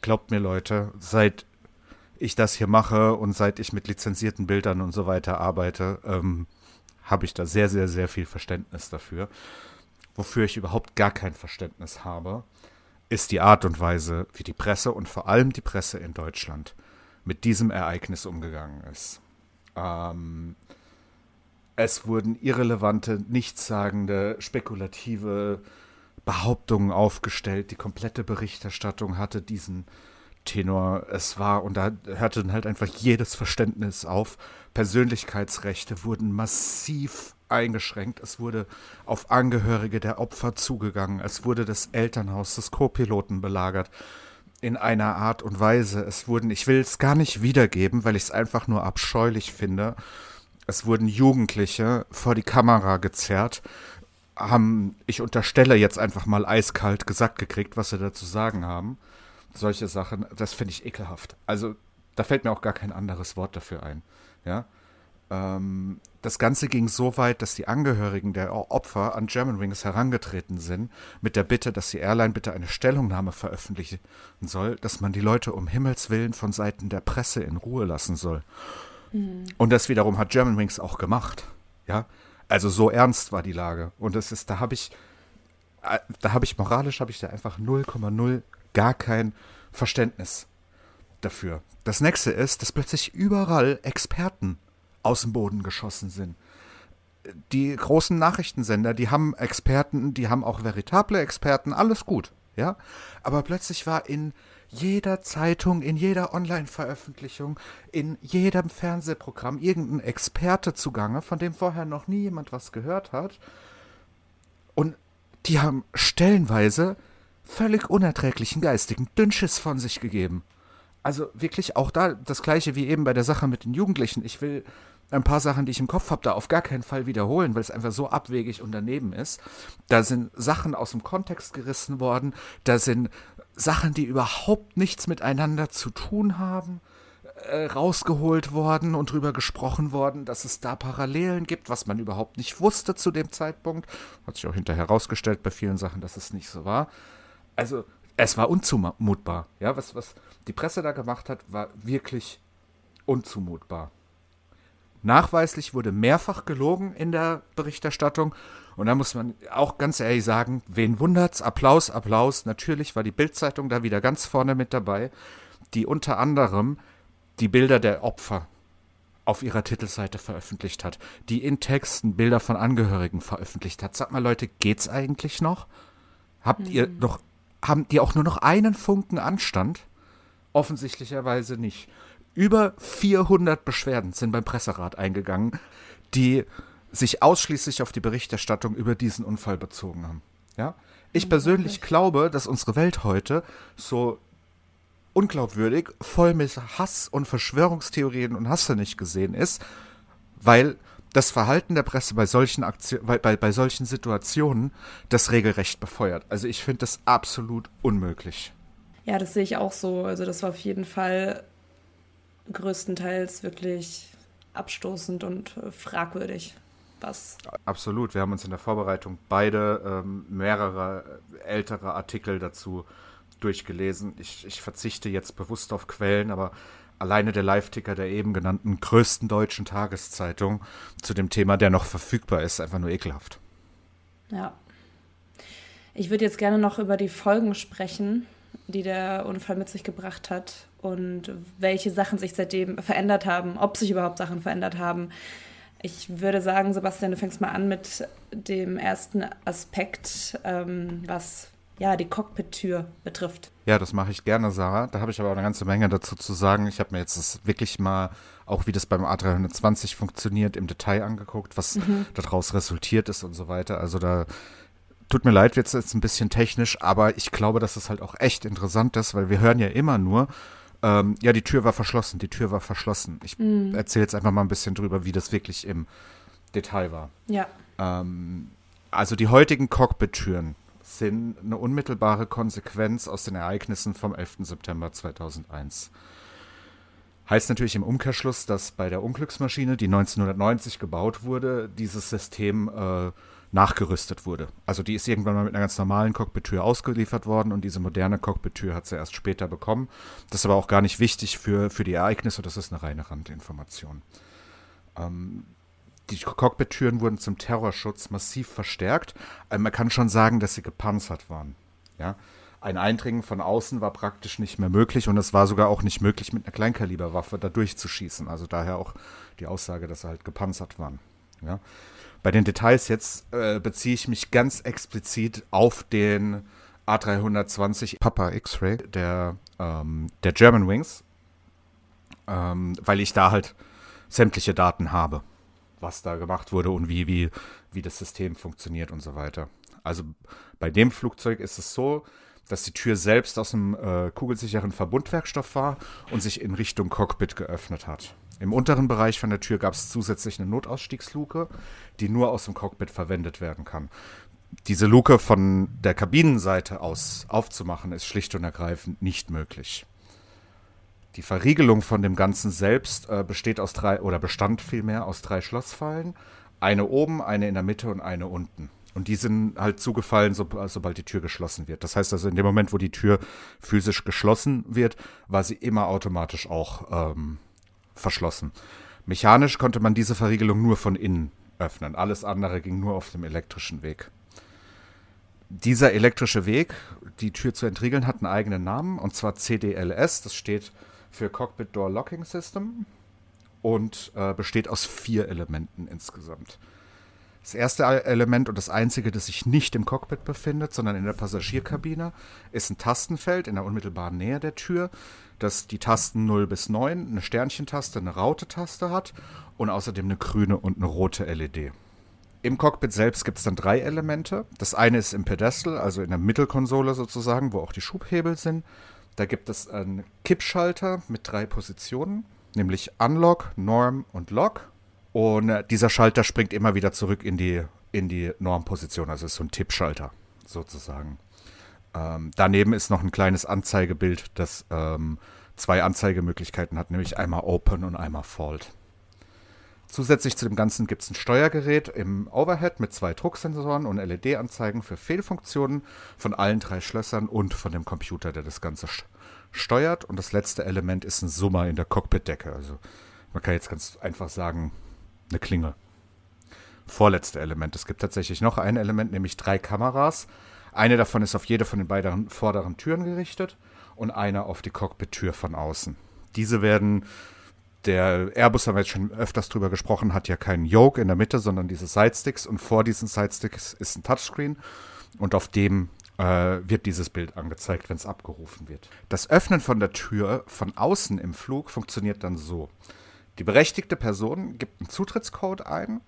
Glaubt mir, Leute, seit ich das hier mache und seit ich mit lizenzierten Bildern und so weiter arbeite, ähm, habe ich da sehr, sehr, sehr viel Verständnis dafür. Wofür ich überhaupt gar kein Verständnis habe, ist die Art und Weise, wie die Presse und vor allem die Presse in Deutschland mit diesem Ereignis umgegangen ist. Ähm, es wurden irrelevante, nichtssagende, spekulative Behauptungen aufgestellt. Die komplette Berichterstattung hatte diesen Tenor. Es war, und da hörte dann halt einfach jedes Verständnis auf. Persönlichkeitsrechte wurden massiv eingeschränkt. Es wurde auf Angehörige der Opfer zugegangen. Es wurde das Elternhaus des Co-Piloten belagert. In einer Art und Weise. Es wurden, ich will es gar nicht wiedergeben, weil ich es einfach nur abscheulich finde es wurden Jugendliche vor die Kamera gezerrt, haben, ich unterstelle jetzt einfach mal eiskalt gesagt gekriegt, was sie dazu sagen haben. Solche Sachen, das finde ich ekelhaft. Also Da fällt mir auch gar kein anderes Wort dafür ein. Ja. Ähm, das Ganze ging so weit, dass die Angehörigen der Opfer an Germanwings herangetreten sind, mit der Bitte, dass die Airline bitte eine Stellungnahme veröffentlichen soll, dass man die Leute um Himmels Willen von Seiten der Presse in Ruhe lassen soll. Mhm. Und das wiederum hat Germanwings auch gemacht. Ja. Also so ernst war die Lage. Und das ist, da habe ich, äh, da habe ich moralisch, habe ich da einfach 0,0 gar kein Verständnis dafür. Das nächste ist, dass plötzlich überall Experten aus dem Boden geschossen sind. Die großen Nachrichtensender, die haben Experten, die haben auch veritable Experten, alles gut, ja. Aber plötzlich war in jeder Zeitung, in jeder Online-Veröffentlichung, in jedem Fernsehprogramm irgendein Experte zugange, von dem vorher noch nie jemand was gehört hat. Und die haben stellenweise völlig unerträglichen geistigen Dünnschiss von sich gegeben. Also wirklich auch da das gleiche wie eben bei der Sache mit den Jugendlichen. Ich will ein paar Sachen, die ich im Kopf habe, da auf gar keinen Fall wiederholen, weil es einfach so abwegig und daneben ist. Da sind Sachen aus dem Kontext gerissen worden, da sind Sachen, die überhaupt nichts miteinander zu tun haben, äh, rausgeholt worden und drüber gesprochen worden, dass es da Parallelen gibt, was man überhaupt nicht wusste zu dem Zeitpunkt. Hat sich auch hinterher herausgestellt bei vielen Sachen, dass es nicht so war. Also es war unzumutbar. Ja, was, was die Presse da gemacht hat, war wirklich unzumutbar. Nachweislich wurde mehrfach gelogen in der Berichterstattung. Und da muss man auch ganz ehrlich sagen, wen wundert's? Applaus, Applaus. Natürlich war die Bildzeitung da wieder ganz vorne mit dabei, die unter anderem die Bilder der Opfer auf ihrer Titelseite veröffentlicht hat, die in Texten Bilder von Angehörigen veröffentlicht hat. Sag mal, Leute, geht's eigentlich noch? Habt ihr noch, haben die auch nur noch einen Funken Anstand? Offensichtlicherweise nicht. Über 400 Beschwerden sind beim Presserat eingegangen, die sich ausschließlich auf die Berichterstattung über diesen Unfall bezogen haben. Ja? Ich persönlich glaube, dass unsere Welt heute so unglaubwürdig, voll mit Hass und Verschwörungstheorien und Hasse nicht gesehen ist, weil das Verhalten der Presse bei solchen Aktion, bei, bei, bei solchen Situationen das regelrecht befeuert. Also ich finde das absolut unmöglich. Ja, das sehe ich auch so. Also das war auf jeden Fall größtenteils wirklich abstoßend und äh, fragwürdig. Was? Absolut. Wir haben uns in der Vorbereitung beide ähm, mehrere äh, ältere Artikel dazu durchgelesen. Ich, ich verzichte jetzt bewusst auf Quellen, aber alleine der Live-Ticker der eben genannten größten deutschen Tageszeitung zu dem Thema, der noch verfügbar ist, einfach nur ekelhaft. Ja. Ich würde jetzt gerne noch über die Folgen sprechen, die der Unfall mit sich gebracht hat und welche Sachen sich seitdem verändert haben, ob sich überhaupt Sachen verändert haben. Ich würde sagen, Sebastian, du fängst mal an mit dem ersten Aspekt, ähm, was ja die Cockpit-Tür betrifft. Ja, das mache ich gerne, Sarah. Da habe ich aber auch eine ganze Menge dazu zu sagen. Ich habe mir jetzt das wirklich mal, auch wie das beim A320 funktioniert, im Detail angeguckt, was mhm. daraus resultiert ist und so weiter. Also da tut mir leid, jetzt ist es ein bisschen technisch, aber ich glaube, dass es halt auch echt interessant ist, weil wir hören ja immer nur, ähm, ja, die Tür war verschlossen, die Tür war verschlossen. Ich mm. erzähle jetzt einfach mal ein bisschen drüber, wie das wirklich im Detail war. Ja. Ähm, also die heutigen Cockpit-Türen sind eine unmittelbare Konsequenz aus den Ereignissen vom 11. September 2001. Heißt natürlich im Umkehrschluss, dass bei der Unglücksmaschine, die 1990 gebaut wurde, dieses System äh, nachgerüstet wurde. Also die ist irgendwann mal mit einer ganz normalen Cockpit-Tür ausgeliefert worden und diese moderne Cockpit-Tür hat sie erst später bekommen. Das ist aber auch gar nicht wichtig für, für die Ereignisse, das ist eine reine Randinformation. Ähm, die Cockpit-Türen wurden zum Terrorschutz massiv verstärkt. Also man kann schon sagen, dass sie gepanzert waren. Ja? Ein Eindringen von außen war praktisch nicht mehr möglich und es war sogar auch nicht möglich, mit einer Kleinkaliberwaffe da durchzuschießen. Also daher auch die Aussage, dass sie halt gepanzert waren. Ja? Bei den Details jetzt äh, beziehe ich mich ganz explizit auf den A320 Papa X-Ray der, ähm, der German Wings, ähm, weil ich da halt sämtliche Daten habe, was da gemacht wurde und wie, wie, wie das System funktioniert und so weiter. Also bei dem Flugzeug ist es so, dass die Tür selbst aus einem äh, kugelsicheren Verbundwerkstoff war und sich in Richtung Cockpit geöffnet hat. Im unteren Bereich von der Tür gab es zusätzlich eine Notausstiegsluke, die nur aus dem Cockpit verwendet werden kann. Diese Luke von der Kabinenseite aus aufzumachen, ist schlicht und ergreifend nicht möglich. Die Verriegelung von dem Ganzen selbst äh, besteht aus drei, oder bestand vielmehr aus drei Schlossfallen. Eine oben, eine in der Mitte und eine unten. Und die sind halt zugefallen, so, sobald die Tür geschlossen wird. Das heißt also, in dem Moment, wo die Tür physisch geschlossen wird, war sie immer automatisch auch ähm, verschlossen. Mechanisch konnte man diese Verriegelung nur von innen öffnen. Alles andere ging nur auf dem elektrischen Weg. Dieser elektrische Weg, die Tür zu entriegeln, hat einen eigenen Namen, und zwar CDLS. Das steht für Cockpit Door Locking System und äh, besteht aus vier Elementen insgesamt. Das erste Element und das einzige, das sich nicht im Cockpit befindet, sondern in der Passagierkabine, ist ein Tastenfeld in der unmittelbaren Nähe der Tür, das die Tasten 0 bis 9, eine Sternchentaste, eine Raute-Taste hat und außerdem eine grüne und eine rote LED. Im Cockpit selbst gibt es dann drei Elemente. Das eine ist im Pedestal, also in der Mittelkonsole sozusagen, wo auch die Schubhebel sind. Da gibt es einen Kippschalter mit drei Positionen, nämlich Unlock, Norm und Lock. Und äh, dieser Schalter springt immer wieder zurück in die, in die Normposition. Also ist so ein Tippschalter sozusagen. Ähm, daneben ist noch ein kleines Anzeigebild, das ähm, zwei Anzeigemöglichkeiten hat, nämlich einmal Open und einmal Fault. Zusätzlich zu dem Ganzen gibt es ein Steuergerät im Overhead mit zwei Drucksensoren und LED-Anzeigen für Fehlfunktionen von allen drei Schlössern und von dem Computer, der das Ganze steuert. Und das letzte Element ist ein Summer in der Cockpitdecke. Also man kann jetzt ganz einfach sagen, eine Klinge. Vorletzte Element. Es gibt tatsächlich noch ein Element, nämlich drei Kameras. Eine davon ist auf jede von den beiden vorderen Türen gerichtet und eine auf die Cockpit-Tür von außen. Diese werden, der Airbus haben wir jetzt schon öfters drüber gesprochen, hat ja keinen Yoke in der Mitte, sondern diese Sidesticks und vor diesen Sidesticks ist ein Touchscreen und auf dem äh, wird dieses Bild angezeigt, wenn es abgerufen wird. Das Öffnen von der Tür von außen im Flug funktioniert dann so. Die berechtigte Person gibt einen Zutrittscode ein.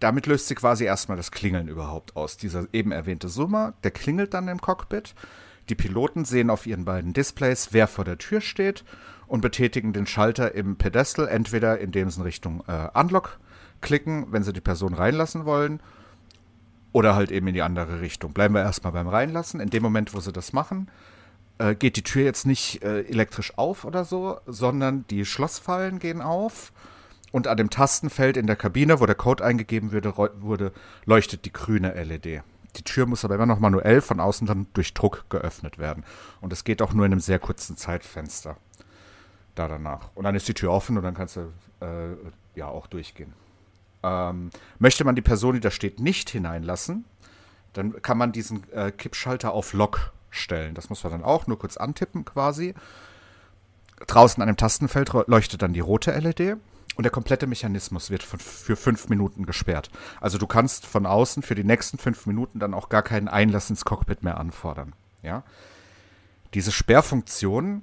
Damit löst sie quasi erstmal das Klingeln überhaupt aus. Dieser eben erwähnte Summer, der klingelt dann im Cockpit. Die Piloten sehen auf ihren beiden Displays, wer vor der Tür steht und betätigen den Schalter im Pedestal, entweder indem sie in Richtung äh, Unlock klicken, wenn sie die Person reinlassen wollen, oder halt eben in die andere Richtung. Bleiben wir erstmal beim Reinlassen. In dem Moment, wo sie das machen, äh, geht die Tür jetzt nicht äh, elektrisch auf oder so, sondern die Schlossfallen gehen auf und an dem Tastenfeld in der Kabine, wo der Code eingegeben wurde, wurde leuchtet die grüne LED. Die Tür muss aber immer noch manuell von außen dann durch Druck geöffnet werden. Und es geht auch nur in einem sehr kurzen Zeitfenster da danach. Und dann ist die Tür offen und dann kannst du äh, ja auch durchgehen. Ähm, möchte man die Person, die da steht, nicht hineinlassen, dann kann man diesen äh, Kippschalter auf Lock stellen. Das muss man dann auch nur kurz antippen quasi. Draußen an dem Tastenfeld leuchtet dann die rote LED und der komplette Mechanismus wird für fünf Minuten gesperrt. Also du kannst von außen für die nächsten fünf Minuten dann auch gar keinen Einlass ins Cockpit mehr anfordern. Ja? Diese Sperrfunktion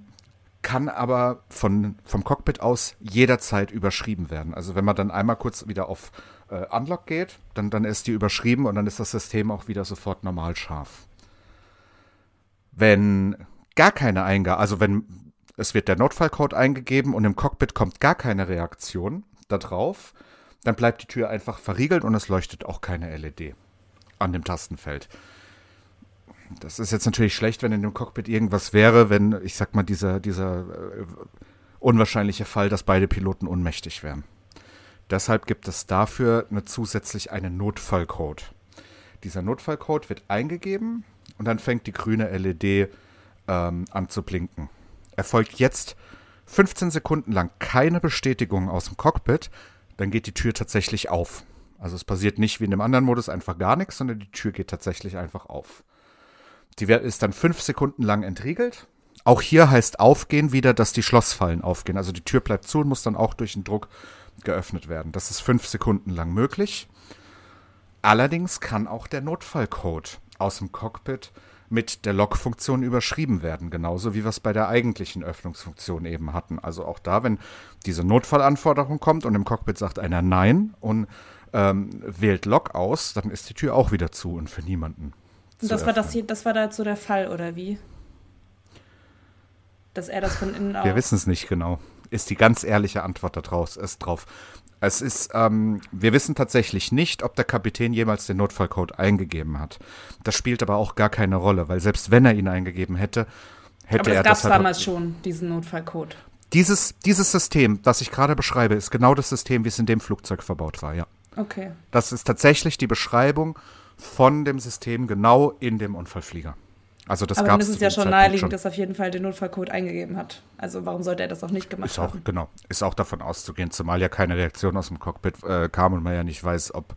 kann aber von, vom Cockpit aus jederzeit überschrieben werden. Also wenn man dann einmal kurz wieder auf äh, Unlock geht, dann, dann ist die überschrieben und dann ist das System auch wieder sofort normal scharf. Wenn gar keine Eingabe, also wenn es wird der Notfallcode eingegeben und im Cockpit kommt gar keine Reaktion darauf, dann bleibt die Tür einfach verriegelt und es leuchtet auch keine LED an dem Tastenfeld. Das ist jetzt natürlich schlecht, wenn in dem Cockpit irgendwas wäre, wenn, ich sag mal, dieser, dieser äh, unwahrscheinliche Fall, dass beide Piloten ohnmächtig wären. Deshalb gibt es dafür eine, zusätzlich einen Notfallcode. Dieser Notfallcode wird eingegeben und dann fängt die grüne LED ähm, an zu blinken. Erfolgt jetzt 15 Sekunden lang keine Bestätigung aus dem Cockpit, dann geht die Tür tatsächlich auf. Also es passiert nicht wie in dem anderen Modus einfach gar nichts, sondern die Tür geht tatsächlich einfach auf. Die ist dann fünf Sekunden lang entriegelt. Auch hier heißt aufgehen wieder, dass die Schlossfallen aufgehen. Also die Tür bleibt zu und muss dann auch durch den Druck geöffnet werden. Das ist fünf Sekunden lang möglich. Allerdings kann auch der Notfallcode aus dem Cockpit mit der Lock-Funktion überschrieben werden, genauso wie wir es bei der eigentlichen Öffnungsfunktion eben hatten. Also auch da, wenn diese Notfallanforderung kommt und im Cockpit sagt einer Nein und ähm, wählt Lock aus, dann ist die Tür auch wieder zu und für niemanden. Und das war, das, hier, das war da so der Fall, oder wie? Dass er das von innen auch. Wir wissen es nicht genau. Ist die ganz ehrliche Antwort da draus, ist drauf. Es ist, ähm, wir wissen tatsächlich nicht, ob der Kapitän jemals den Notfallcode eingegeben hat. Das spielt aber auch gar keine Rolle, weil selbst wenn er ihn eingegeben hätte, hätte Aber er es gab das halt damals schon, diesen Notfallcode. Dieses, dieses System, das ich gerade beschreibe, ist genau das System, wie es in dem Flugzeug verbaut war, ja. Okay. Das ist tatsächlich die Beschreibung von dem System genau in dem Unfallflieger. Also das Aber gab dann es ist es ja schon naheliegend, dass er auf jeden Fall den Notfallcode eingegeben hat. Also warum sollte er das auch nicht gemacht ist auch, haben? genau, ist auch davon auszugehen, zumal ja keine Reaktion aus dem Cockpit äh, kam und man ja nicht weiß, ob,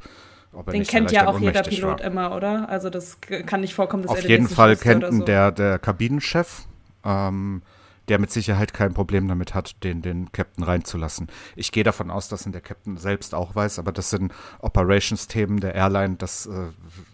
ob er Den nicht kennt ja auch jeder Pilot war. immer, oder? Also das kann nicht vorkommen, dass er Auf den jeden Fall kennt so. der, der Kabinenchef, ähm, der mit Sicherheit kein Problem damit hat, den, den Captain reinzulassen. Ich gehe davon aus, dass ihn der Captain selbst auch weiß, aber das sind Operations-Themen der Airline, das äh,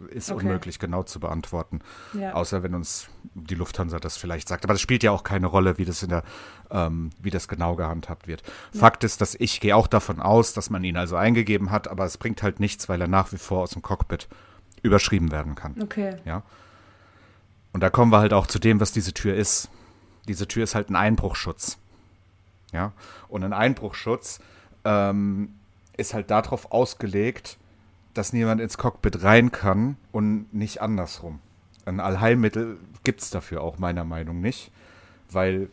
ist Okay. unmöglich genau zu beantworten. Ja. Außer wenn uns die Lufthansa das vielleicht sagt. Aber das spielt ja auch keine Rolle, wie das in der, ähm, wie das genau gehandhabt wird. Fakt ist, dass ich gehe auch davon aus, dass man ihn also eingegeben hat, aber es bringt halt nichts, weil er nach wie vor aus dem Cockpit überschrieben werden kann. Okay. Ja. Und da kommen wir halt auch zu dem, was diese Tür ist. Diese Tür ist halt ein Einbruchschutz. Ja. Und ein Einbruchschutz ähm, ist halt darauf ausgelegt, dass niemand ins Cockpit rein kann und nicht andersrum. Ein Allheilmittel gibt es dafür auch meiner Meinung nicht, weil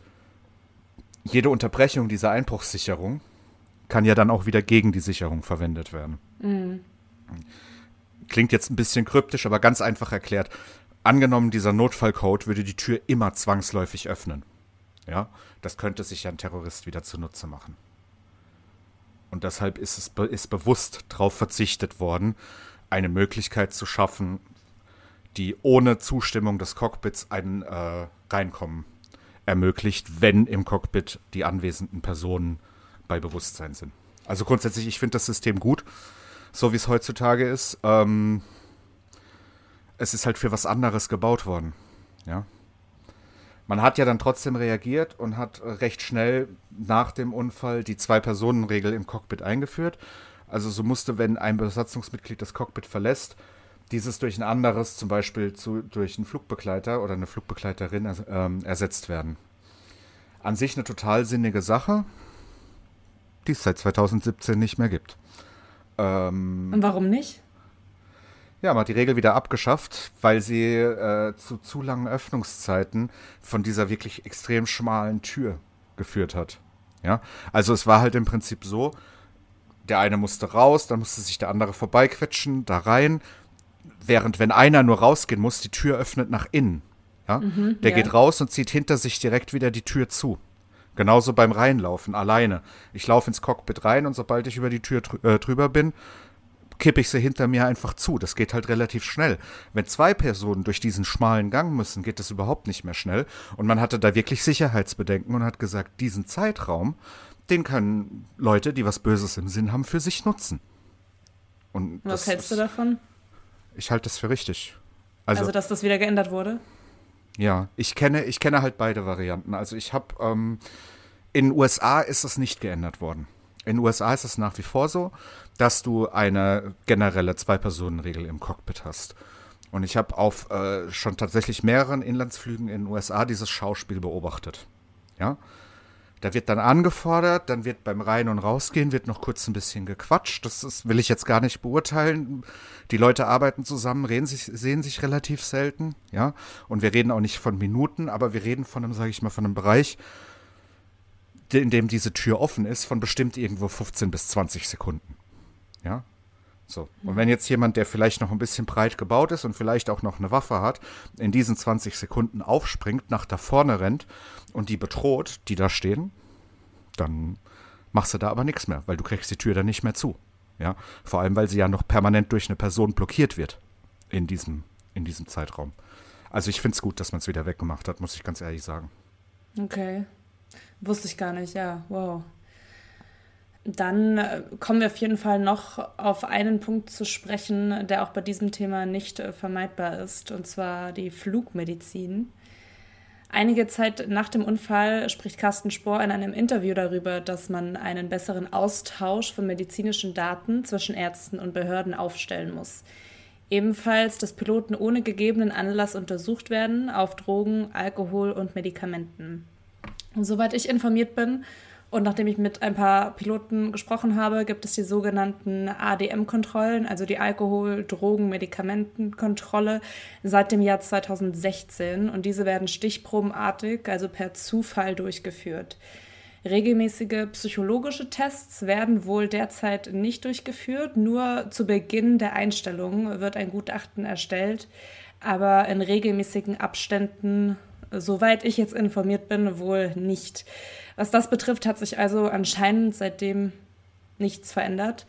jede Unterbrechung dieser Einbruchssicherung kann ja dann auch wieder gegen die Sicherung verwendet werden. Klingt jetzt ein bisschen kryptisch, aber ganz einfach erklärt. Angenommen, dieser Notfallcode würde die Tür immer zwangsläufig öffnen. Ja, das könnte sich ein Terrorist wieder zunutze machen. Und deshalb ist es be ist bewusst darauf verzichtet worden, eine Möglichkeit zu schaffen, die ohne Zustimmung des Cockpits ein äh, Reinkommen ermöglicht, wenn im Cockpit die anwesenden Personen bei Bewusstsein sind. Also grundsätzlich, ich finde das System gut, so wie es heutzutage ist. Ähm, es ist halt für was anderes gebaut worden. Ja. Man hat ja dann trotzdem reagiert und hat äh, recht schnell nach dem Unfall die Zwei-Personen-Regel im Cockpit eingeführt. Also so musste, wenn ein Besatzungsmitglied das Cockpit verlässt, dieses durch ein anderes, zum Beispiel zu, durch einen Flugbegleiter oder eine Flugbegleiterin ähm, ersetzt werden. An sich eine total sinnige Sache, die es seit 2017 nicht mehr gibt. Ähm, Und warum nicht? Ja, man hat die Regel wieder abgeschafft, weil sie äh, zu zu langen Öffnungszeiten von dieser wirklich extrem schmalen Tür geführt hat. Ja, also es war halt im Prinzip so, der eine musste raus, dann musste sich der andere vorbeiquetschen, da rein, während wenn einer nur rausgehen muss, die Tür öffnet nach innen. Ja, der ja. geht raus und zieht hinter sich direkt wieder die Tür zu. Genauso beim Reinlaufen, alleine. Ich laufe ins Cockpit rein und sobald ich über die Tür drü äh, drüber bin, kippe ich sie hinter mir einfach zu. Das geht halt relativ schnell. Wenn zwei Personen durch diesen schmalen Gang müssen, geht das überhaupt nicht mehr schnell. Und man hatte da wirklich Sicherheitsbedenken und hat gesagt, diesen Zeitraum, den können Leute, die was Böses im Sinn haben, für sich nutzen. Und Was hältst du davon? Ich halte das für richtig. Also, Also, dass das wieder geändert wurde? ja, ich kenne, ich kenne halt beide Varianten. Also ich habe, ähm, in den USA ist das nicht geändert worden. In den USA ist es nach wie vor so, dass du eine generelle Zwei-Personen-Regel im Cockpit hast. Und ich habe auf äh, schon tatsächlich mehreren Inlandsflügen in den USA dieses Schauspiel beobachtet. Ja. Da wird dann angefordert, dann wird beim Rein- und Rausgehen wird noch kurz ein bisschen gequatscht. Das ist, will ich jetzt gar nicht beurteilen. Die Leute arbeiten zusammen, reden sich, sehen sich relativ selten, ja. Und wir reden auch nicht von Minuten, aber wir reden von einem, sage ich mal, von einem Bereich, in dem diese Tür offen ist, von bestimmt irgendwo 15 bis 20 Sekunden. Ja. So. Und wenn jetzt jemand, der vielleicht noch ein bisschen breit gebaut ist und vielleicht auch noch eine Waffe hat, in diesen 20 Sekunden aufspringt, nach da vorne rennt und die bedroht, die da stehen, dann machst du da aber nichts mehr, weil du kriegst die Tür dann nicht mehr zu. Ja, vor allem, weil sie ja noch permanent durch eine Person blockiert wird in diesem, in diesem Zeitraum. Also ich finde es gut, dass man es wieder weggemacht hat, muss ich ganz ehrlich sagen. Okay. Wusste ich gar nicht, ja, wow. Dann äh, kommen wir auf jeden Fall noch auf einen Punkt zu sprechen, der auch bei diesem Thema nicht äh, vermeidbar ist, und zwar die Flugmedizin. Einige Zeit nach dem Unfall spricht Carsten Spohr in einem Interview darüber, dass man einen besseren Austausch von medizinischen Daten zwischen Ärzten und Behörden aufstellen muss. Ebenfalls, dass Piloten ohne gegebenen Anlass untersucht werden auf Drogen, Alkohol und Medikamenten. Und soweit ich informiert bin, Und nachdem ich mit ein paar Piloten gesprochen habe, gibt es die sogenannten ADM-Kontrollen, also die Alkohol-, Drogen-, Medikamentenkontrolle seit dem Jahr 2016. Und diese werden stichprobenartig, also per Zufall durchgeführt. Regelmäßige psychologische Tests werden wohl derzeit nicht durchgeführt. Nur zu Beginn der Einstellung wird ein Gutachten erstellt, aber in regelmäßigen Abständen, soweit ich jetzt informiert bin, wohl nicht. Was das betrifft, hat sich also anscheinend seitdem nichts verändert.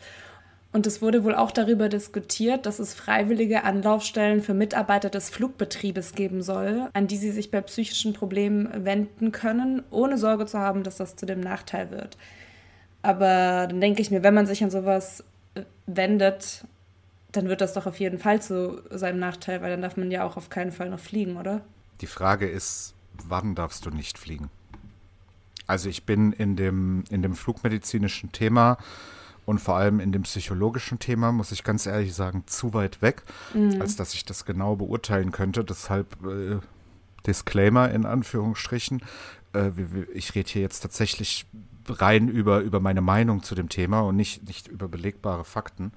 Und es wurde wohl auch darüber diskutiert, dass es freiwillige Anlaufstellen für Mitarbeiter des Flugbetriebes geben soll, an die sie sich bei psychischen Problemen wenden können, ohne Sorge zu haben, dass das zu dem Nachteil wird. Aber dann denke ich mir, wenn man sich an sowas äh, wendet, dann wird das doch auf jeden Fall zu seinem Nachteil, weil dann darf man ja auch auf keinen Fall noch fliegen, oder? Die Frage ist, wann darfst du nicht fliegen? Also ich bin in dem, in dem flugmedizinischen Thema und vor allem in dem psychologischen Thema, muss ich ganz ehrlich sagen, zu weit weg, mhm. als dass ich das genau beurteilen könnte. Deshalb äh, Disclaimer in Anführungsstrichen. Äh, ich rede hier jetzt tatsächlich rein über, über meine Meinung zu dem Thema und nicht, nicht über belegbare Fakten.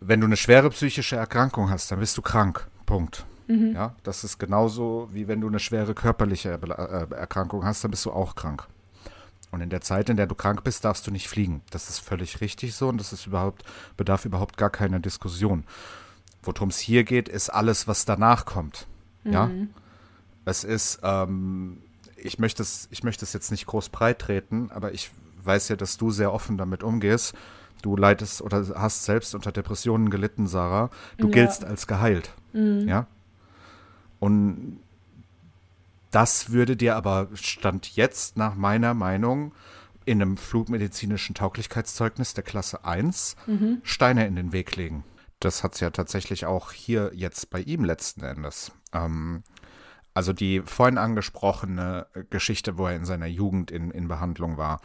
Wenn du eine schwere psychische Erkrankung hast, dann bist du krank. Punkt. Mhm. Ja, das ist genauso wie wenn du eine schwere körperliche äh, Erkrankung hast, dann bist du auch krank. Und in der Zeit, in der du krank bist, darfst du nicht fliegen. Das ist völlig richtig so und das ist überhaupt, bedarf überhaupt gar keiner Diskussion. Worum es hier geht, ist alles, was danach kommt. Mhm. Ja. Es ist, ähm, ich möchte es, ich möchte es jetzt nicht groß breit treten, aber ich weiß ja, dass du sehr offen damit umgehst. Du leidest oder hast selbst unter Depressionen gelitten, Sarah. Du ja. giltst als geheilt. Mhm. Ja. Und das würde dir aber Stand jetzt nach meiner Meinung in einem flugmedizinischen Tauglichkeitszeugnis der Klasse 1 mhm. Steine in den Weg legen. Das hat es ja tatsächlich auch hier jetzt bei ihm letzten Endes. Ähm, also die vorhin angesprochene Geschichte, wo er in seiner Jugend in, in Behandlung war,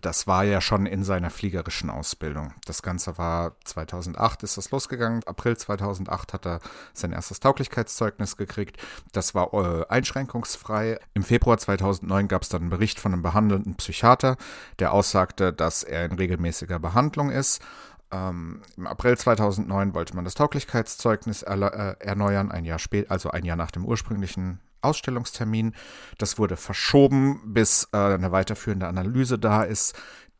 das war ja schon in seiner fliegerischen Ausbildung. Das Ganze war 2008 ist das losgegangen. April 2008 hat er sein erstes Tauglichkeitszeugnis gekriegt. Das war äh, einschränkungsfrei. Im Februar 2009 gab es dann einen Bericht von einem behandelnden Psychiater, der aussagte, dass er in regelmäßiger Behandlung ist. Ähm, Im April 2009 wollte man das Tauglichkeitszeugnis äh, erneuern, ein Jahr später, also ein Jahr nach dem ursprünglichen Ausstellungstermin. Das wurde verschoben, bis äh, eine weiterführende Analyse da ist.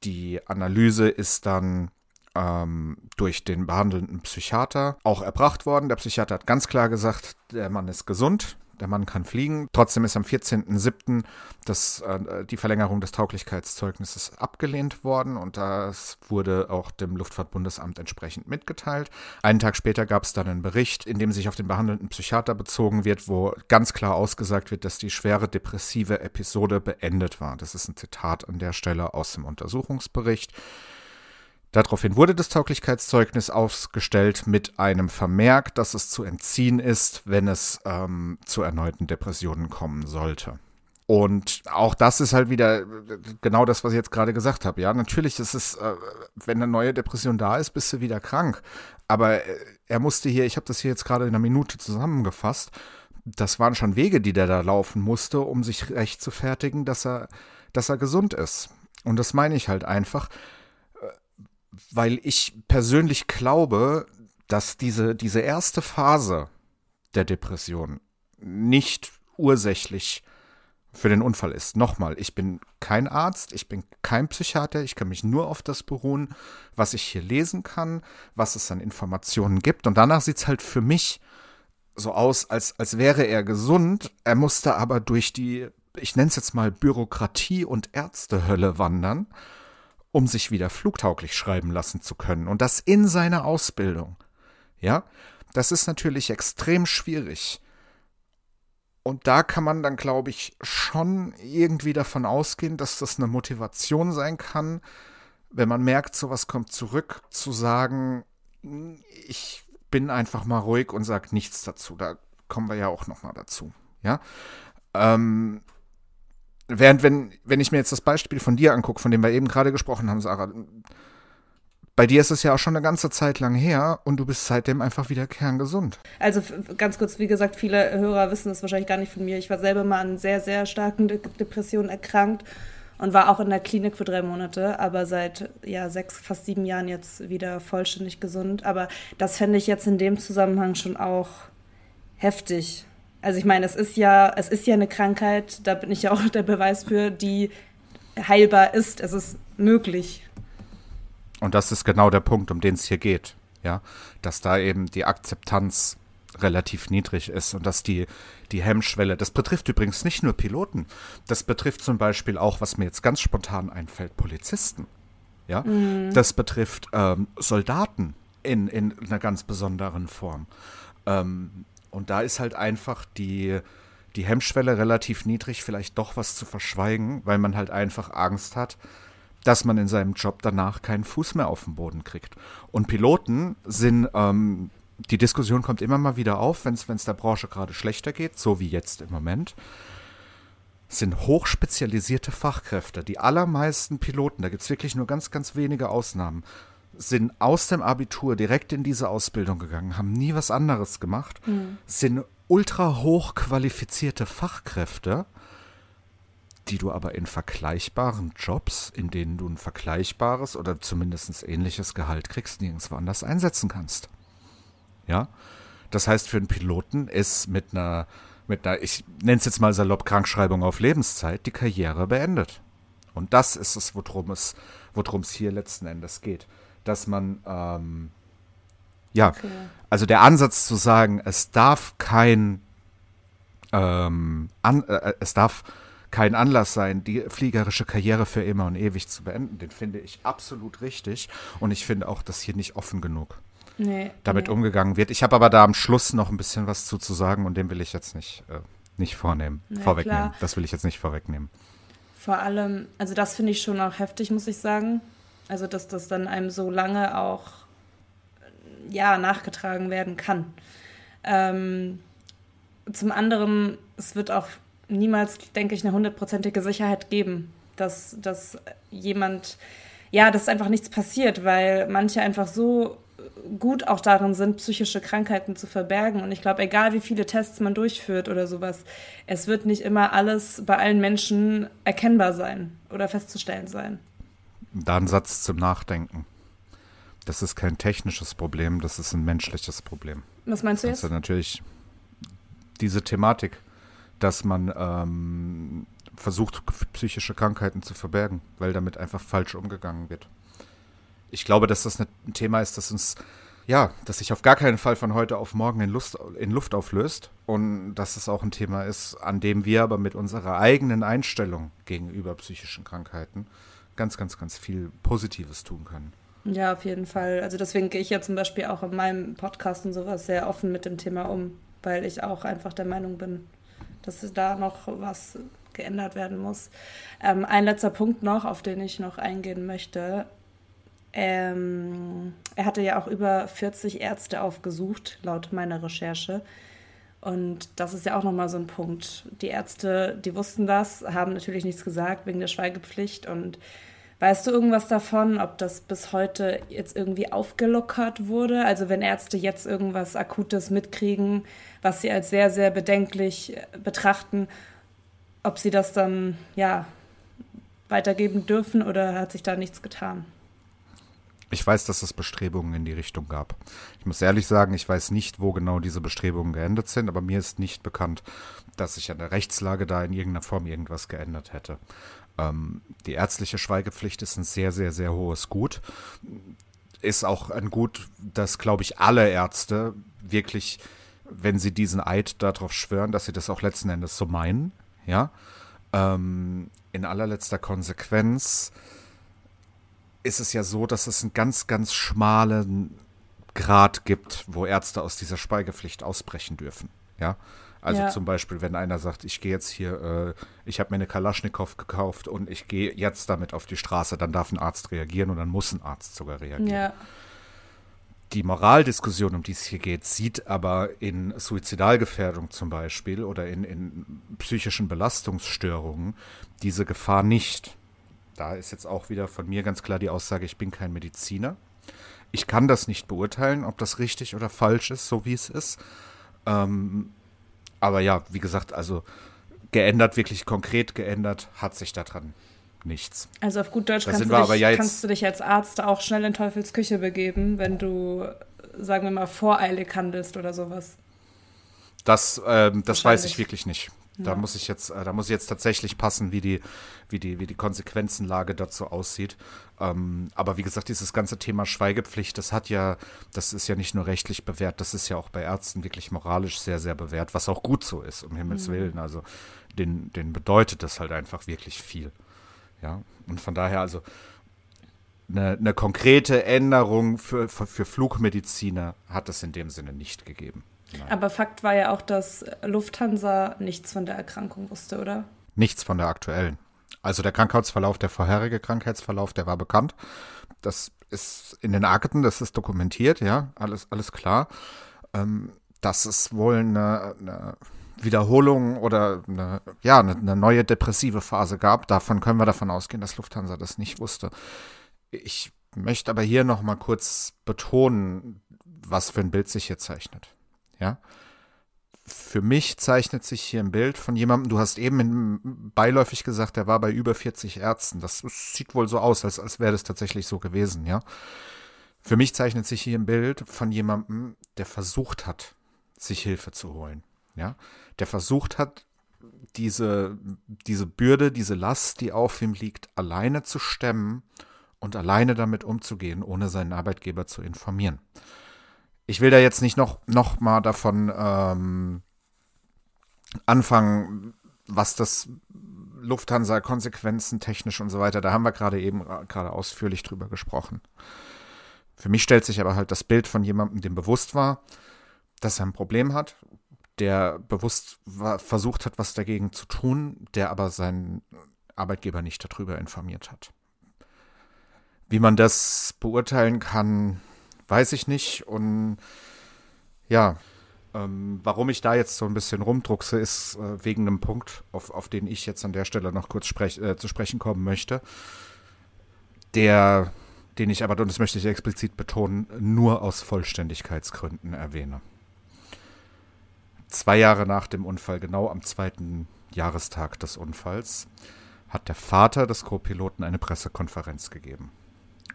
Die Analyse ist dann ähm, durch den behandelnden Psychiater auch erbracht worden. Der Psychiater hat ganz klar gesagt, der Mann ist gesund, der Mann kann fliegen. Trotzdem ist am 14.07. äh, die Verlängerung des Tauglichkeitszeugnisses abgelehnt worden und das wurde auch dem Luftfahrtbundesamt entsprechend mitgeteilt. Einen Tag später gab es dann einen Bericht, in dem sich auf den behandelnden Psychiater bezogen wird, wo ganz klar ausgesagt wird, dass die schwere depressive Episode beendet war. Das ist ein Zitat an der Stelle aus dem Untersuchungsbericht. Daraufhin wurde das Tauglichkeitszeugnis ausgestellt mit einem Vermerk, dass es zu entziehen ist, wenn es ähm, zu erneuten Depressionen kommen sollte. Und auch das ist halt wieder genau das, was ich jetzt gerade gesagt habe. Ja, natürlich ist es, äh, wenn eine neue Depression da ist, bist du wieder krank. Aber äh, er musste hier, ich habe das hier jetzt gerade in einer Minute zusammengefasst, das waren schon Wege, die der da laufen musste, um sich recht zu fertigen, dass er, dass er gesund ist. Und das meine ich halt einfach weil ich persönlich glaube, dass diese, diese erste Phase der Depression nicht ursächlich für den Unfall ist. Nochmal, ich bin kein Arzt, ich bin kein Psychiater, ich kann mich nur auf das beruhen, was ich hier lesen kann, was es an Informationen gibt. Und danach sieht es halt für mich so aus, als, als wäre er gesund. Er musste aber durch die, ich nenne es jetzt mal Bürokratie und Ärztehölle wandern um sich wieder flugtauglich schreiben lassen zu können. Und das in seiner Ausbildung. Ja, das ist natürlich extrem schwierig. Und da kann man dann, glaube ich, schon irgendwie davon ausgehen, dass das eine Motivation sein kann, wenn man merkt, sowas kommt zurück, zu sagen, ich bin einfach mal ruhig und sage nichts dazu. Da kommen wir ja auch noch mal dazu. Ja, ähm, Während, wenn, wenn ich mir jetzt das Beispiel von dir angucke, von dem wir eben gerade gesprochen haben, Sarah, bei dir ist es ja auch schon eine ganze Zeit lang her und du bist seitdem einfach wieder kerngesund. Also ganz kurz, wie gesagt, viele Hörer wissen das wahrscheinlich gar nicht von mir. Ich war selber mal an sehr, sehr starken De Depressionen erkrankt und war auch in der Klinik für drei Monate, aber seit ja sechs, fast sieben Jahren jetzt wieder vollständig gesund. Aber das fände ich jetzt in dem Zusammenhang schon auch heftig. Also ich meine, es ist ja, es ist ja eine Krankheit, da bin ich ja auch der Beweis für, die heilbar ist. Es ist möglich. Und das ist genau der Punkt, um den es hier geht. Ja, dass da eben die Akzeptanz relativ niedrig ist und dass die, die Hemmschwelle, das betrifft übrigens nicht nur Piloten, das betrifft zum Beispiel auch, was mir jetzt ganz spontan einfällt, Polizisten. Ja, mhm. das betrifft ähm, Soldaten in, in einer ganz besonderen Form. Ähm, und da ist halt einfach die, die Hemmschwelle relativ niedrig, vielleicht doch was zu verschweigen, weil man halt einfach Angst hat, dass man in seinem Job danach keinen Fuß mehr auf den Boden kriegt. Und Piloten sind ähm, die Diskussion kommt immer mal wieder auf, wenn es der Branche gerade schlechter geht, so wie jetzt im Moment, sind hochspezialisierte Fachkräfte. Die allermeisten Piloten, da gibt es wirklich nur ganz, ganz wenige Ausnahmen, sind aus dem Abitur direkt in diese Ausbildung gegangen, haben nie was anderes gemacht, mhm. sind ultra hochqualifizierte Fachkräfte, die du aber in vergleichbaren Jobs, in denen du ein vergleichbares oder zumindest ähnliches Gehalt kriegst, nirgendwo anders einsetzen kannst. Ja. Das heißt, für einen Piloten ist mit einer, mit einer, ich nenne es jetzt mal salopp Krankschreibung auf Lebenszeit, die Karriere beendet. Und das ist es, worum es, worum es hier letzten Endes geht. Dass man, ähm, ja, okay. also der Ansatz zu sagen, es darf kein, ähm, an, äh, es darf kein Anlass sein, die fliegerische Karriere für immer und ewig zu beenden, den finde ich absolut richtig. Und ich finde auch das hier nicht offen genug nee, damit nee. umgegangen wird. Ich habe aber da am Schluss noch ein bisschen was zu, zu sagen und dem will ich jetzt nicht, äh, nicht vornehmen, ja, vorwegnehmen. Klar. Das will ich jetzt nicht vorwegnehmen. Vor allem, also das finde ich schon auch heftig, muss ich sagen. Also, dass das dann einem so lange auch ja, nachgetragen werden kann. Ähm, zum anderen, es wird auch niemals, denke ich, eine hundertprozentige Sicherheit geben, dass, dass jemand, ja, dass einfach nichts passiert, weil manche einfach so gut auch darin sind, psychische Krankheiten zu verbergen. Und ich glaube, egal wie viele Tests man durchführt oder sowas, es wird nicht immer alles bei allen Menschen erkennbar sein oder festzustellen sein. Da ein Satz zum Nachdenken. Das ist kein technisches Problem, das ist ein menschliches Problem. Was meinst du jetzt? Also natürlich diese Thematik, dass man ähm, versucht, psychische Krankheiten zu verbergen, weil damit einfach falsch umgegangen wird ich glaube, dass das ein Thema ist, das uns, ja, das sich auf gar keinen Fall von heute auf morgen in, Lust, in Luft auflöst. Und dass es auch ein Thema ist, an dem wir aber mit unserer eigenen Einstellung gegenüber psychischen Krankheiten ganz, ganz, ganz viel Positives tun können. Ja, auf jeden Fall. Also deswegen gehe ich ja zum Beispiel auch in meinem Podcast und sowas sehr offen mit dem Thema um, weil ich auch einfach der Meinung bin, dass da noch was geändert werden muss. Ähm, ein letzter Punkt noch, auf den ich noch eingehen möchte, ähm, er hatte ja auch über 40 Ärzte aufgesucht, laut meiner Recherche. Und das ist ja auch nochmal so ein Punkt. Die Ärzte, die wussten das, haben natürlich nichts gesagt wegen der Schweigepflicht. Und weißt du irgendwas davon, ob das bis heute jetzt irgendwie aufgelockert wurde? Also wenn Ärzte jetzt irgendwas Akutes mitkriegen, was sie als sehr, sehr bedenklich betrachten, ob sie das dann, ja, weitergeben dürfen oder hat sich da nichts getan? Ich weiß, dass es Bestrebungen in die Richtung gab. Ich muss ehrlich sagen, ich weiß nicht, wo genau diese Bestrebungen geendet sind, aber mir ist nicht bekannt, dass sich an der Rechtslage da in irgendeiner Form irgendwas geändert hätte. Ähm, die ärztliche Schweigepflicht ist ein sehr, sehr, sehr hohes Gut. Ist auch ein Gut, das, glaube ich, alle Ärzte wirklich, wenn sie diesen Eid darauf schwören, dass sie das auch letzten Endes so meinen, ja. Ähm, in allerletzter Konsequenz ist es ja so, dass es einen ganz, ganz schmalen Grad gibt, wo Ärzte aus dieser Schweigepflicht ausbrechen dürfen. Ja. Also ja. zum Beispiel, wenn einer sagt, ich gehe jetzt hier, äh, ich habe mir eine Kalaschnikow gekauft und ich gehe jetzt damit auf die Straße, dann darf ein Arzt reagieren und dann muss ein Arzt sogar reagieren. Ja. Die Moraldiskussion, um die es hier geht, sieht aber in Suizidalgefährdung zum Beispiel oder in, in psychischen Belastungsstörungen diese Gefahr nicht da ist jetzt auch wieder von mir ganz klar die Aussage, ich bin kein Mediziner. Ich kann das nicht beurteilen, ob das richtig oder falsch ist, so wie es ist. Ähm, aber ja, wie gesagt, also geändert, wirklich konkret geändert, hat sich daran nichts. Also auf gut Deutsch kannst du, dich, ja kannst du dich als Arzt auch schnell in Teufels Küche begeben, wenn du, sagen wir mal, voreilig handelst oder sowas. Das, ähm, das weiß ich wirklich nicht. Da ja. muss ich jetzt, äh, da muss ich jetzt tatsächlich passen, wie die, wie die, wie die Konsequenzenlage dazu aussieht. Ähm, aber wie gesagt, dieses ganze Thema Schweigepflicht, das hat ja, das ist ja nicht nur rechtlich bewährt, das ist ja auch bei Ärzten wirklich moralisch sehr, sehr bewährt, was auch gut so ist, um Himmels mhm. Willen. Also den, den bedeutet das halt einfach wirklich viel. Ja, und von daher also eine, eine konkrete Änderung für, für, für Flugmediziner hat es in dem Sinne nicht gegeben. Nein. Aber Fakt war ja auch, dass Lufthansa nichts von der Erkrankung wusste, oder? Nichts von der aktuellen. Also der Krankheitsverlauf, der vorherige Krankheitsverlauf, der war bekannt. Das ist in den Akten, das ist dokumentiert, ja, alles, alles klar. Ähm, dass es wohl eine, eine Wiederholung oder eine, ja, eine, eine, neue depressive Phase gab. Davon können wir davon ausgehen, dass Lufthansa das nicht wusste. Ich möchte aber hier noch mal kurz betonen, was für ein Bild sich hier zeichnet. Ja. Für mich zeichnet sich hier ein Bild von jemandem, du hast eben beiläufig gesagt, der war bei über 40 Ärzten. Das sieht wohl so aus, als, als wäre das tatsächlich so gewesen, ja. Für mich zeichnet sich hier ein Bild von jemandem, der versucht hat, sich Hilfe zu holen, ja. Der versucht hat, diese, diese Bürde, diese Last, die auf ihm liegt, alleine zu stemmen und alleine damit umzugehen, ohne seinen Arbeitgeber zu informieren ich will da jetzt nicht noch, noch mal davon ähm, anfangen, was das Lufthansa-Konsequenzen technisch und so weiter, da haben wir gerade eben äh, gerade ausführlich drüber gesprochen. Für mich stellt sich aber halt das Bild von jemandem, dem bewusst war, dass er ein Problem hat, der bewusst versucht hat, was dagegen zu tun, der aber seinen Arbeitgeber nicht darüber informiert hat. Wie man das beurteilen kann, weiß ich nicht. Und ja, ähm, warum ich da jetzt so ein bisschen rumdruckse, ist äh, wegen einem Punkt, auf, auf den ich jetzt an der Stelle noch kurz sprech, äh, zu sprechen kommen möchte. Der, den ich aber, und das möchte ich explizit betonen, nur aus Vollständigkeitsgründen erwähne. Zwei Jahre nach dem Unfall, genau am zweiten Jahrestag des Unfalls, hat der Vater des Co-Piloten eine Pressekonferenz gegeben.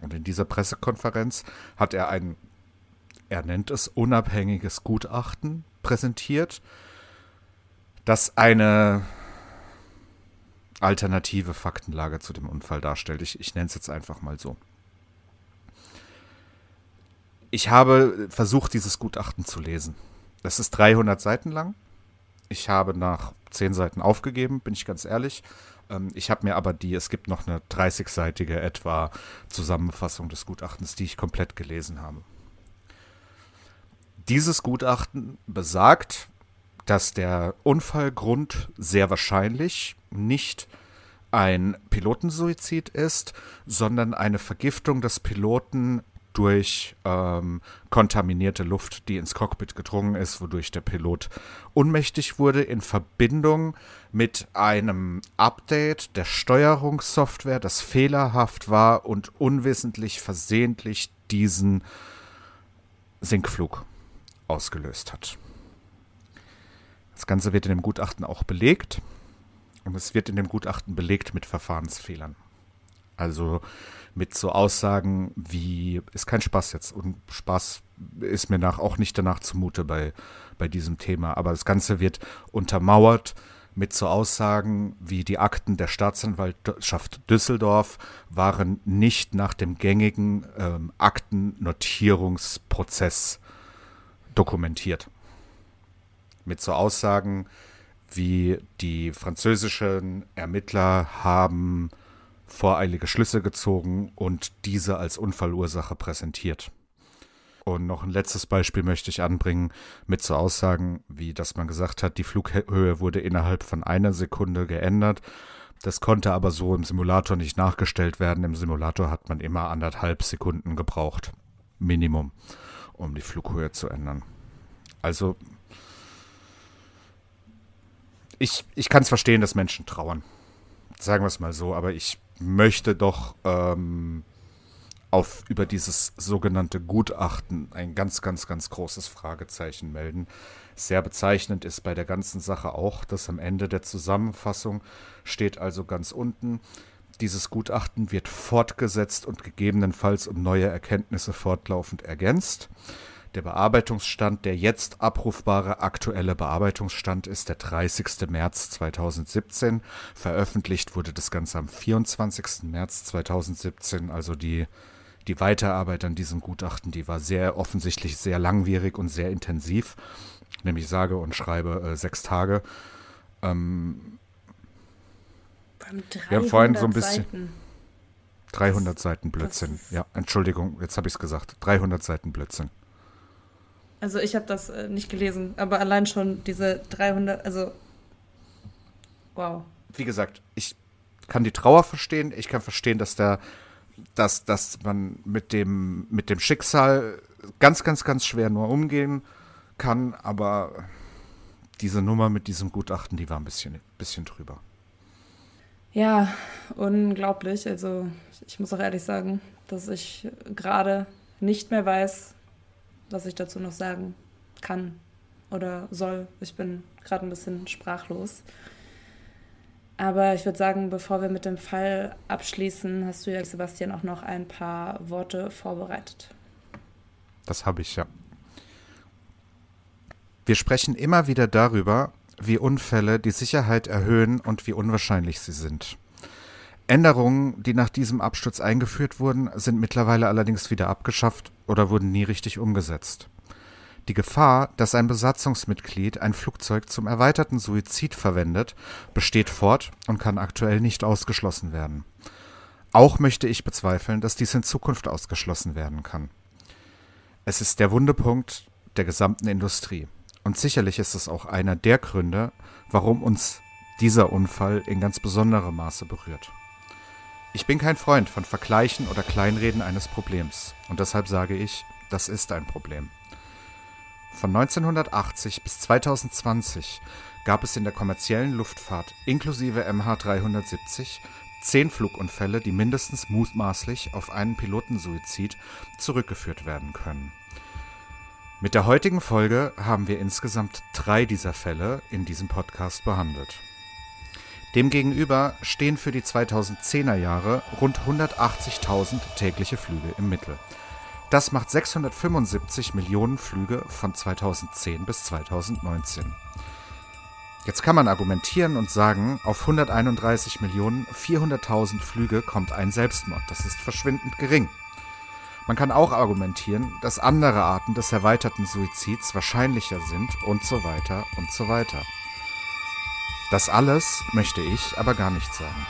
Und in dieser Pressekonferenz hat er ein, er nennt es unabhängiges Gutachten präsentiert, das eine alternative Faktenlage zu dem Unfall darstellt. Ich, ich nenne es jetzt einfach mal so. Ich habe versucht, dieses Gutachten zu lesen. Das ist 300 Seiten lang. Ich habe nach 10 Seiten aufgegeben, bin ich ganz ehrlich, ich habe mir aber die, es gibt noch eine 30-seitige etwa Zusammenfassung des Gutachtens, die ich komplett gelesen habe. Dieses Gutachten besagt, dass der Unfallgrund sehr wahrscheinlich nicht ein Pilotensuizid ist, sondern eine Vergiftung des Piloten durch ähm, kontaminierte Luft, die ins Cockpit gedrungen ist, wodurch der Pilot unmächtig wurde, in Verbindung mit einem Update der Steuerungssoftware, das fehlerhaft war und unwissentlich versehentlich diesen Sinkflug ausgelöst hat. Das Ganze wird in dem Gutachten auch belegt und es wird in dem Gutachten belegt mit Verfahrensfehlern. Also mit so Aussagen wie, ist kein Spaß jetzt. Und Spaß ist mir nach auch nicht danach zumute bei, bei diesem Thema. Aber das Ganze wird untermauert mit so Aussagen wie die Akten der Staatsanwaltschaft Düsseldorf waren nicht nach dem gängigen ähm, Aktennotierungsprozess dokumentiert. Mit so Aussagen wie die französischen Ermittler haben voreilige Schlüsse gezogen und diese als Unfallursache präsentiert. Und noch ein letztes Beispiel möchte ich anbringen mit so Aussagen, wie dass man gesagt hat, die Flughöhe wurde innerhalb von einer Sekunde geändert. Das konnte aber so im Simulator nicht nachgestellt werden. Im Simulator hat man immer anderthalb Sekunden gebraucht. Minimum, um die Flughöhe zu ändern. Also, ich, ich kann es verstehen, dass Menschen trauern. Sagen wir es mal so, aber ich möchte doch ähm, auf über dieses sogenannte Gutachten ein ganz, ganz, ganz großes Fragezeichen melden. Sehr bezeichnend ist bei der ganzen Sache auch, dass am Ende der Zusammenfassung steht also ganz unten, Dieses Gutachten wird fortgesetzt und gegebenenfalls um neue Erkenntnisse fortlaufend ergänzt. Der Bearbeitungsstand, der jetzt abrufbare aktuelle Bearbeitungsstand ist der 30. März 2017. Veröffentlicht wurde das Ganze am 24. März 2017. Also die, die Weiterarbeit an diesem Gutachten, die war sehr offensichtlich sehr langwierig und sehr intensiv. Nämlich sage und schreibe äh, sechs Tage. Ähm, wir haben vorhin so ein bisschen. Seiten. 300 das, Seiten Blödsinn. Ja, Entschuldigung, jetzt habe ich es gesagt. 300 Seiten Blödsinn. Also ich habe das äh, nicht gelesen, aber allein schon diese 300, also wow. Wie gesagt, ich kann die Trauer verstehen. Ich kann verstehen, dass der, dass, dass man mit dem, mit dem Schicksal ganz, ganz, ganz schwer nur umgehen kann, aber diese Nummer mit diesem Gutachten, die war ein bisschen, bisschen drüber. Ja, unglaublich. Also ich muss auch ehrlich sagen, dass ich gerade nicht mehr weiß, was ich dazu noch sagen kann oder soll. Ich bin gerade ein bisschen sprachlos. Aber ich würde sagen, bevor wir mit dem Fall abschließen, hast du ja, Sebastian, auch noch ein paar Worte vorbereitet. Das habe ich ja. Wir sprechen immer wieder darüber, wie Unfälle die Sicherheit erhöhen und wie unwahrscheinlich sie sind. Änderungen, die nach diesem Absturz eingeführt wurden, sind mittlerweile allerdings wieder abgeschafft oder wurden nie richtig umgesetzt. Die Gefahr, dass ein Besatzungsmitglied ein Flugzeug zum erweiterten Suizid verwendet, besteht fort und kann aktuell nicht ausgeschlossen werden. Auch möchte ich bezweifeln, dass dies in Zukunft ausgeschlossen werden kann. Es ist der Wundepunkt der gesamten Industrie. Und sicherlich ist es auch einer der Gründe, warum uns dieser Unfall in ganz besonderem Maße berührt. Ich bin kein Freund von Vergleichen oder Kleinreden eines Problems und deshalb sage ich, das ist ein Problem. Von 1980 bis 2020 gab es in der kommerziellen Luftfahrt inklusive MH370 zehn Flugunfälle, die mindestens mutmaßlich auf einen Pilotensuizid zurückgeführt werden können. Mit der heutigen Folge haben wir insgesamt drei dieser Fälle in diesem Podcast behandelt. Demgegenüber stehen für die 2010er Jahre rund 180.000 tägliche Flüge im Mittel. Das macht 675 Millionen Flüge von 2010 bis 2019. Jetzt kann man argumentieren und sagen, auf 131 Millionen 400.000 Flüge kommt ein Selbstmord. Das ist verschwindend gering. Man kann auch argumentieren, dass andere Arten des erweiterten Suizids wahrscheinlicher sind und so weiter und so weiter. Das alles möchte ich aber gar nicht sagen.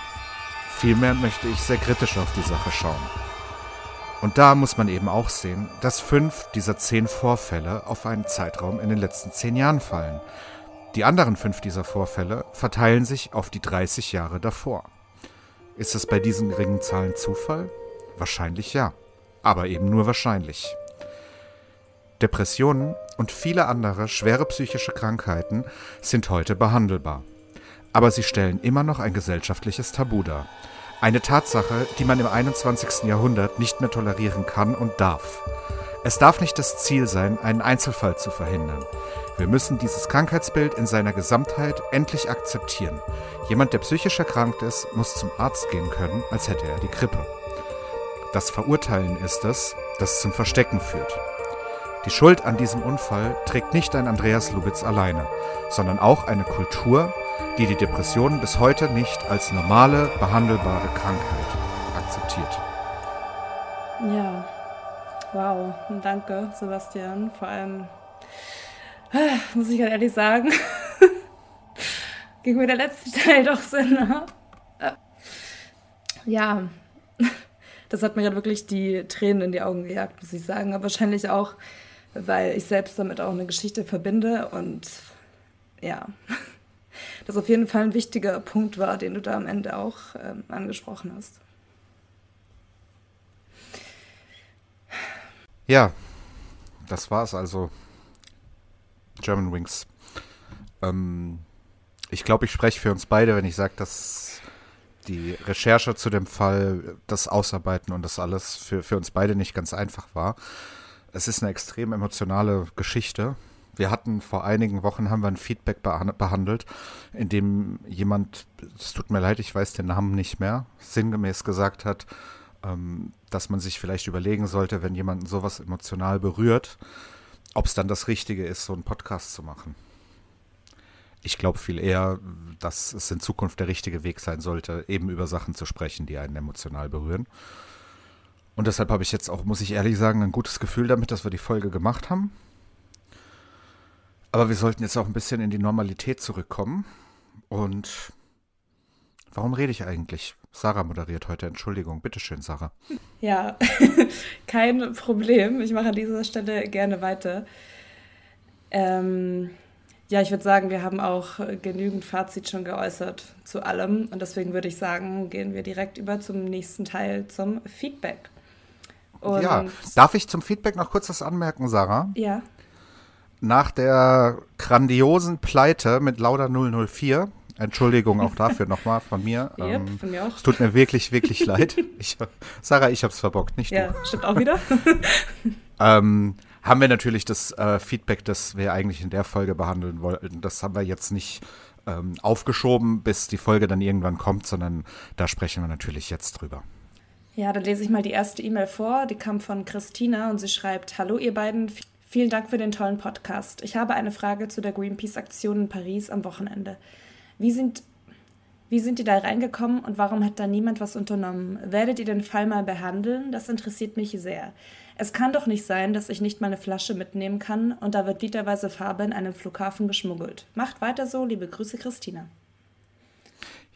Vielmehr möchte ich sehr kritisch auf die Sache schauen. Und da muss man eben auch sehen, dass fünf dieser zehn Vorfälle auf einen Zeitraum in den letzten zehn Jahren fallen. Die anderen fünf dieser Vorfälle verteilen sich auf die 30 Jahre davor. Ist es bei diesen geringen Zahlen Zufall? Wahrscheinlich ja, aber eben nur wahrscheinlich. Depressionen und viele andere schwere psychische Krankheiten sind heute behandelbar aber sie stellen immer noch ein gesellschaftliches Tabu dar. Eine Tatsache, die man im 21. Jahrhundert nicht mehr tolerieren kann und darf. Es darf nicht das Ziel sein, einen Einzelfall zu verhindern. Wir müssen dieses Krankheitsbild in seiner Gesamtheit endlich akzeptieren. Jemand, der psychisch erkrankt ist, muss zum Arzt gehen können, als hätte er die Grippe. Das Verurteilen ist es, das zum Verstecken führt. Die Schuld an diesem Unfall trägt nicht ein Andreas Lubitz alleine, sondern auch eine Kultur, die die Depression bis heute nicht als normale, behandelbare Krankheit akzeptiert. Ja, wow, danke Sebastian. Vor allem, äh, muss ich ganz ehrlich sagen, ging mir der letzte Teil doch Sinn. Ne? Äh, ja, das hat mir gerade wirklich die Tränen in die Augen gejagt, muss ich sagen. Aber wahrscheinlich auch, weil ich selbst damit auch eine Geschichte verbinde und ja das auf jeden Fall ein wichtiger Punkt war, den du da am Ende auch ähm, angesprochen hast. Ja, das war's also. German Wings. Ähm, ich glaube, ich spreche für uns beide, wenn ich sage, dass die Recherche zu dem Fall, das Ausarbeiten und das alles für, für uns beide nicht ganz einfach war. Es ist eine extrem emotionale Geschichte Wir hatten vor einigen Wochen haben wir ein Feedback behandelt, in dem jemand, es tut mir leid, ich weiß den Namen nicht mehr, sinngemäß gesagt hat, ähm, dass man sich vielleicht überlegen sollte, wenn jemanden sowas emotional berührt, ob es dann das Richtige ist, so einen Podcast zu machen. Ich glaube viel eher, dass es in Zukunft der richtige Weg sein sollte, eben über Sachen zu sprechen, die einen emotional berühren. Und deshalb habe ich jetzt auch, muss ich ehrlich sagen, ein gutes Gefühl damit, dass wir die Folge gemacht haben. Aber wir sollten jetzt auch ein bisschen in die Normalität zurückkommen. Und warum rede ich eigentlich? Sarah moderiert heute, Entschuldigung. Bitteschön, Sarah. Ja, kein Problem. Ich mache an dieser Stelle gerne weiter. Ähm, ja, ich würde sagen, wir haben auch genügend Fazit schon geäußert zu allem. Und deswegen würde ich sagen, gehen wir direkt über zum nächsten Teil, zum Feedback. Und ja, darf ich zum Feedback noch kurz was anmerken, Sarah? Ja. Nach der grandiosen Pleite mit Lauda 004 Entschuldigung auch dafür nochmal von mir. Yep, ähm, von mir auch. Es tut mir wirklich, wirklich leid. Ich, Sarah, ich habe es verbockt, nicht ja, du. Ja, stimmt auch wieder. ähm, haben wir natürlich das äh, Feedback, das wir eigentlich in der Folge behandeln wollten. Das haben wir jetzt nicht ähm, aufgeschoben, bis die Folge dann irgendwann kommt, sondern da sprechen wir natürlich jetzt drüber. Ja, dann lese ich mal die erste E-Mail vor. Die kam von Christina und sie schreibt: Hallo, ihr beiden. Vielen Dank für den tollen Podcast. Ich habe eine Frage zu der Greenpeace-Aktion in Paris am Wochenende. Wie sind, wie sind die da reingekommen und warum hat da niemand was unternommen? Werdet ihr den Fall mal behandeln? Das interessiert mich sehr. Es kann doch nicht sein, dass ich nicht mal eine Flasche mitnehmen kann und da wird literweise Farbe in einem Flughafen geschmuggelt. Macht weiter so, liebe Grüße, Christina.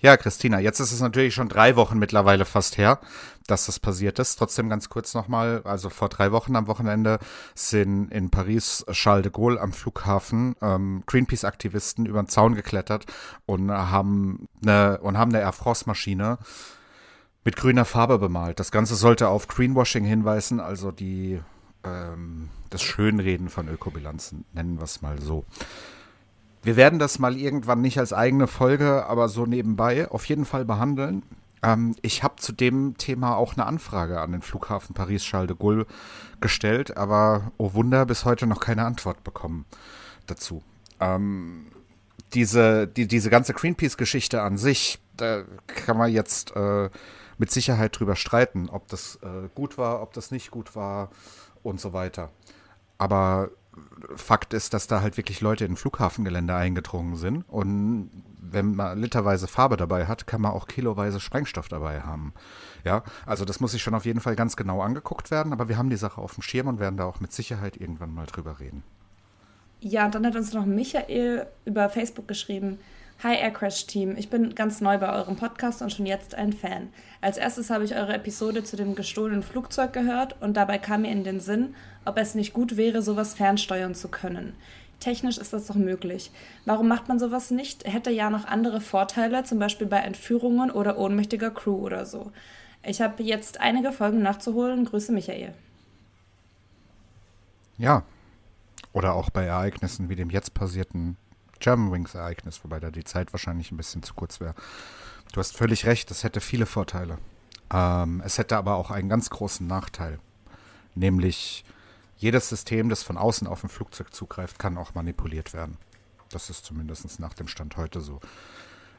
Ja, Christina, jetzt ist es natürlich schon drei Wochen mittlerweile fast her, dass das passiert ist. Trotzdem ganz kurz nochmal, also vor drei Wochen am Wochenende sind in Paris Charles de Gaulle am Flughafen ähm, Greenpeace-Aktivisten über den Zaun geklettert und haben eine, und haben eine Air France-Maschine mit grüner Farbe bemalt. Das Ganze sollte auf Greenwashing hinweisen, also die ähm, das Schönreden von Ökobilanzen, nennen wir es mal so. Wir werden das mal irgendwann nicht als eigene Folge, aber so nebenbei auf jeden Fall behandeln. Ähm, ich habe zu dem Thema auch eine Anfrage an den Flughafen Paris-Charles de Gaulle gestellt, aber oh Wunder, bis heute noch keine Antwort bekommen dazu. Ähm, diese, die, diese ganze Greenpeace-Geschichte an sich, da kann man jetzt äh, mit Sicherheit drüber streiten, ob das äh, gut war, ob das nicht gut war und so weiter. Aber Fakt ist, dass da halt wirklich Leute in Flughafengelände eingedrungen sind. Und wenn man literweise Farbe dabei hat, kann man auch kiloweise Sprengstoff dabei haben. Ja, also das muss sich schon auf jeden Fall ganz genau angeguckt werden. Aber wir haben die Sache auf dem Schirm und werden da auch mit Sicherheit irgendwann mal drüber reden. Ja, und dann hat uns noch Michael über Facebook geschrieben. Hi Aircrash Team, ich bin ganz neu bei eurem Podcast und schon jetzt ein Fan. Als erstes habe ich eure Episode zu dem gestohlenen Flugzeug gehört und dabei kam mir in den Sinn, ob es nicht gut wäre, sowas fernsteuern zu können. Technisch ist das doch möglich. Warum macht man sowas nicht? Hätte ja noch andere Vorteile, zum Beispiel bei Entführungen oder ohnmächtiger Crew oder so. Ich habe jetzt einige Folgen nachzuholen. Grüße Michael. Ja. Oder auch bei Ereignissen wie dem jetzt passierten Germanwings-Ereignis, wobei da die Zeit wahrscheinlich ein bisschen zu kurz wäre. Du hast völlig recht, es hätte viele Vorteile. Ähm, es hätte aber auch einen ganz großen Nachteil. Nämlich, jedes System, das von außen auf ein Flugzeug zugreift, kann auch manipuliert werden. Das ist zumindest nach dem Stand heute so.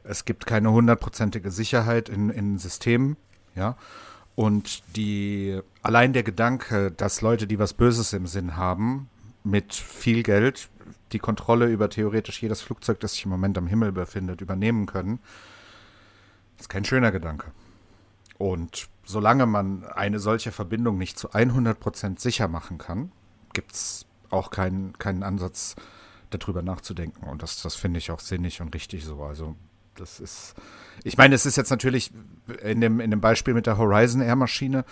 Es gibt keine hundertprozentige Sicherheit in, in Systemen, ja. Und die, allein der Gedanke, dass Leute, die was Böses im Sinn haben, mit viel Geld die Kontrolle über theoretisch jedes Flugzeug, das sich im Moment am Himmel befindet, übernehmen können, ist kein schöner Gedanke. Und solange man eine solche Verbindung nicht zu 100% sicher machen kann, gibt es auch keinen, keinen Ansatz, darüber nachzudenken. Und das, das finde ich auch sinnig und richtig so. Also das ist, ich meine, es ist jetzt natürlich in dem, in dem Beispiel mit der Horizon Air Maschine,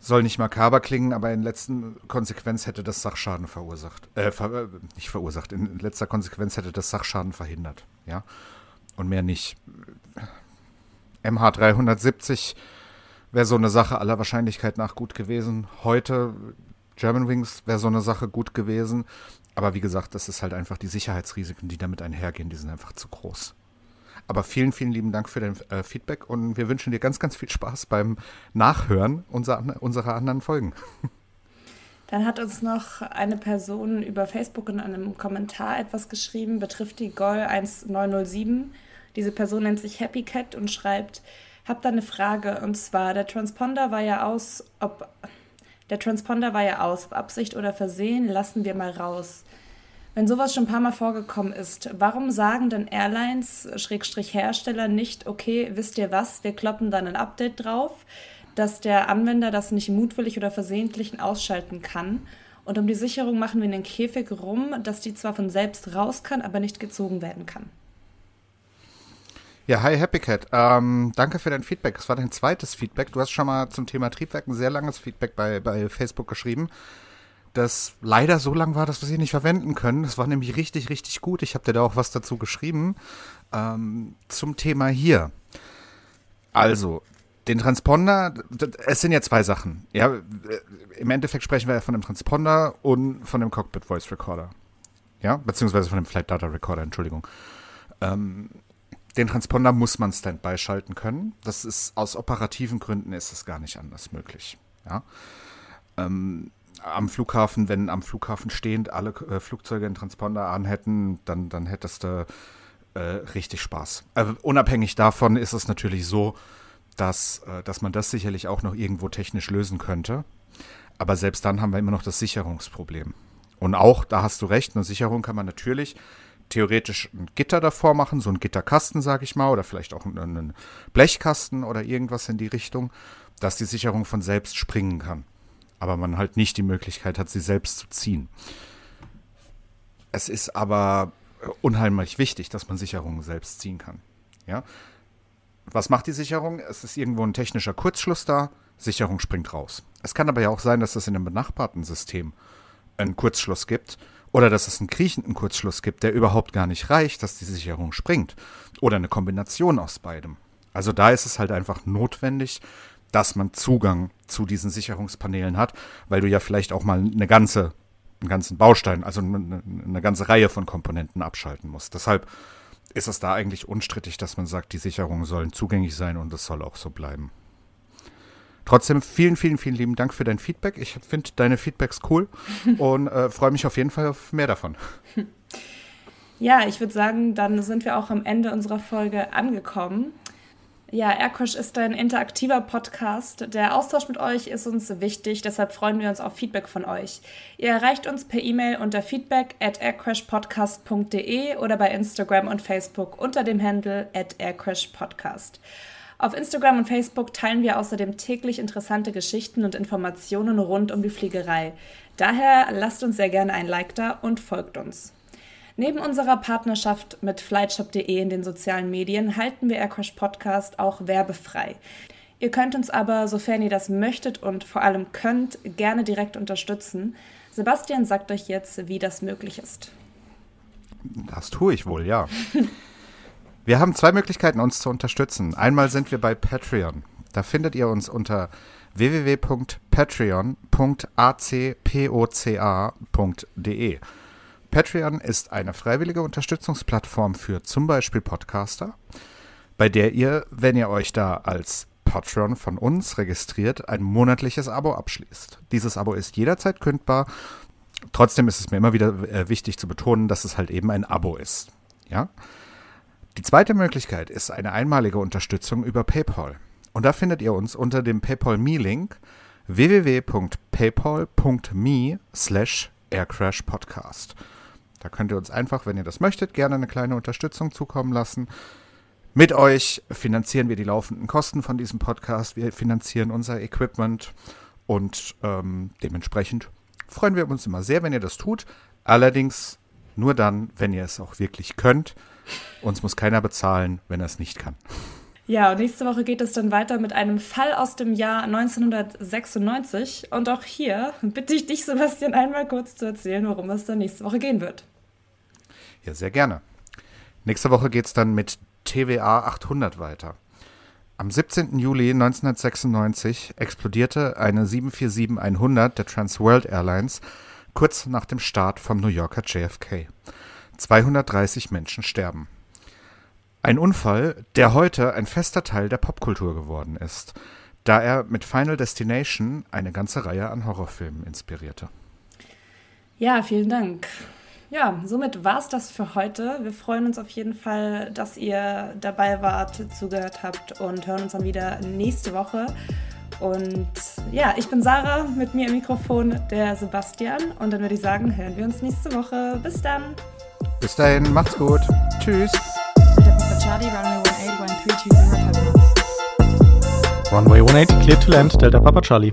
soll nicht makaber klingen, aber in letzter Konsequenz hätte das Sachschaden verursacht. Äh, ver äh, nicht verursacht. In letzter Konsequenz hätte das Sachschaden verhindert. Ja. Und mehr nicht. MH370 wäre so eine Sache aller Wahrscheinlichkeit nach gut gewesen. Heute Germanwings wäre so eine Sache gut gewesen. Aber wie gesagt, das ist halt einfach die Sicherheitsrisiken, die damit einhergehen, die sind einfach zu groß. Aber vielen, vielen lieben Dank für dein äh, Feedback und wir wünschen dir ganz, ganz viel Spaß beim Nachhören unserer, unserer anderen Folgen. Dann hat uns noch eine Person über Facebook in einem Kommentar etwas geschrieben, betrifft die GOL 1907. Diese Person nennt sich Happy Cat und schreibt, hab da eine Frage und zwar, der Transponder war ja aus, ob der Transponder war ja aus, ob Absicht oder Versehen, lassen wir mal raus. Wenn sowas schon ein paar Mal vorgekommen ist, warum sagen denn Airlines, Schrägstrich Hersteller, nicht, okay, wisst ihr was, wir kloppen dann ein Update drauf, dass der Anwender das nicht mutwillig oder versehentlich ausschalten kann. Und um die Sicherung machen wir einen Käfig rum, dass die zwar von selbst raus kann, aber nicht gezogen werden kann. Ja, hi Happy Cat. Ähm, danke für dein Feedback. Das war dein zweites Feedback. Du hast schon mal zum Thema Triebwerk ein sehr langes Feedback bei, bei Facebook geschrieben, das leider so lang war, dass wir sie nicht verwenden können. Das war nämlich richtig, richtig gut. Ich habe dir da auch was dazu geschrieben. Ähm, zum Thema hier. Also, den Transponder, es sind ja zwei Sachen. Ja, im Endeffekt sprechen wir ja von dem Transponder und von dem Cockpit Voice Recorder. Ja, beziehungsweise von dem Flight Data Recorder, Entschuldigung. Ähm, den Transponder muss man Standby schalten können. Das ist aus operativen Gründen ist es gar nicht anders möglich. Ja. Ähm, am Flughafen, wenn am Flughafen stehend alle äh, Flugzeuge einen Transponder an hätten, dann, dann hättest du äh, richtig Spaß. Äh, unabhängig davon ist es natürlich so, dass, äh, dass man das sicherlich auch noch irgendwo technisch lösen könnte. Aber selbst dann haben wir immer noch das Sicherungsproblem. Und auch, da hast du recht, eine Sicherung kann man natürlich theoretisch ein Gitter davor machen, so ein Gitterkasten, sag ich mal, oder vielleicht auch einen Blechkasten oder irgendwas in die Richtung, dass die Sicherung von selbst springen kann. Aber man halt nicht die Möglichkeit hat, sie selbst zu ziehen. Es ist aber unheimlich wichtig, dass man Sicherungen selbst ziehen kann. Ja? Was macht die Sicherung? Es ist irgendwo ein technischer Kurzschluss da, Sicherung springt raus. Es kann aber ja auch sein, dass es in einem benachbarten System einen Kurzschluss gibt oder dass es einen kriechenden Kurzschluss gibt, der überhaupt gar nicht reicht, dass die Sicherung springt. Oder eine Kombination aus beidem. Also da ist es halt einfach notwendig, dass man Zugang zu diesen Sicherungspanelen hat, weil du ja vielleicht auch mal eine ganze, einen ganzen Baustein, also eine, eine ganze Reihe von Komponenten abschalten musst. Deshalb ist es da eigentlich unstrittig, dass man sagt, die Sicherungen sollen zugänglich sein und es soll auch so bleiben. Trotzdem vielen, vielen, vielen lieben Dank für dein Feedback. Ich finde deine Feedbacks cool und äh, freue mich auf jeden Fall auf mehr davon. Ja, ich würde sagen, dann sind wir auch am Ende unserer Folge angekommen. Ja, Aircrash ist ein interaktiver Podcast. Der Austausch mit euch ist uns wichtig, deshalb freuen wir uns auf Feedback von euch. Ihr erreicht uns per E-Mail unter feedback at aircrashpodcast.de oder bei Instagram und Facebook unter dem Handle at aircrashpodcast. Auf Instagram und Facebook teilen wir außerdem täglich interessante Geschichten und Informationen rund um die Fliegerei. Daher lasst uns sehr gerne ein Like da und folgt uns. Neben unserer Partnerschaft mit flightshop.de in den sozialen Medien halten wir Aircrash Podcast auch werbefrei. Ihr könnt uns aber, sofern ihr das möchtet und vor allem könnt, gerne direkt unterstützen. Sebastian sagt euch jetzt, wie das möglich ist. Das tue ich wohl, ja. wir haben zwei Möglichkeiten, uns zu unterstützen. Einmal sind wir bei Patreon. Da findet ihr uns unter www.patreon.acpoca.de. Patreon ist eine freiwillige Unterstützungsplattform für zum Beispiel Podcaster, bei der ihr, wenn ihr euch da als Patreon von uns registriert, ein monatliches Abo abschließt. Dieses Abo ist jederzeit kündbar. Trotzdem ist es mir immer wieder äh, wichtig zu betonen, dass es halt eben ein Abo ist. Ja? Die zweite Möglichkeit ist eine einmalige Unterstützung über PayPal. Und da findet ihr uns unter dem PayPal Me-Link www.paypal.me slash aircrashpodcast. Da könnt ihr uns einfach, wenn ihr das möchtet, gerne eine kleine Unterstützung zukommen lassen. Mit euch finanzieren wir die laufenden Kosten von diesem Podcast. Wir finanzieren unser Equipment und ähm, dementsprechend freuen wir uns immer sehr, wenn ihr das tut. Allerdings nur dann, wenn ihr es auch wirklich könnt. Uns muss keiner bezahlen, wenn er es nicht kann. Ja, und nächste Woche geht es dann weiter mit einem Fall aus dem Jahr 1996. Und auch hier bitte ich dich, Sebastian, einmal kurz zu erzählen, worum es dann nächste Woche gehen wird. Ja, sehr gerne. Nächste Woche geht es dann mit TWA 800 weiter. Am 17. Juli 1996 explodierte eine 747-100 der Transworld Airlines kurz nach dem Start vom New Yorker JFK. 230 Menschen sterben. Ein Unfall, der heute ein fester Teil der Popkultur geworden ist, da er mit Final Destination eine ganze Reihe an Horrorfilmen inspirierte Ja, vielen Dank. Ja, somit war es das für heute. Wir freuen uns auf jeden Fall, dass ihr dabei wart, zugehört habt und hören uns dann wieder nächste Woche. Und ja, ich bin Sarah, mit mir im Mikrofon der Sebastian. Und dann würde ich sagen, hören wir uns nächste Woche. Bis dann. Bis dahin, macht's gut. Tschüss. Runway 18, clear to land, Delta Papa Charlie.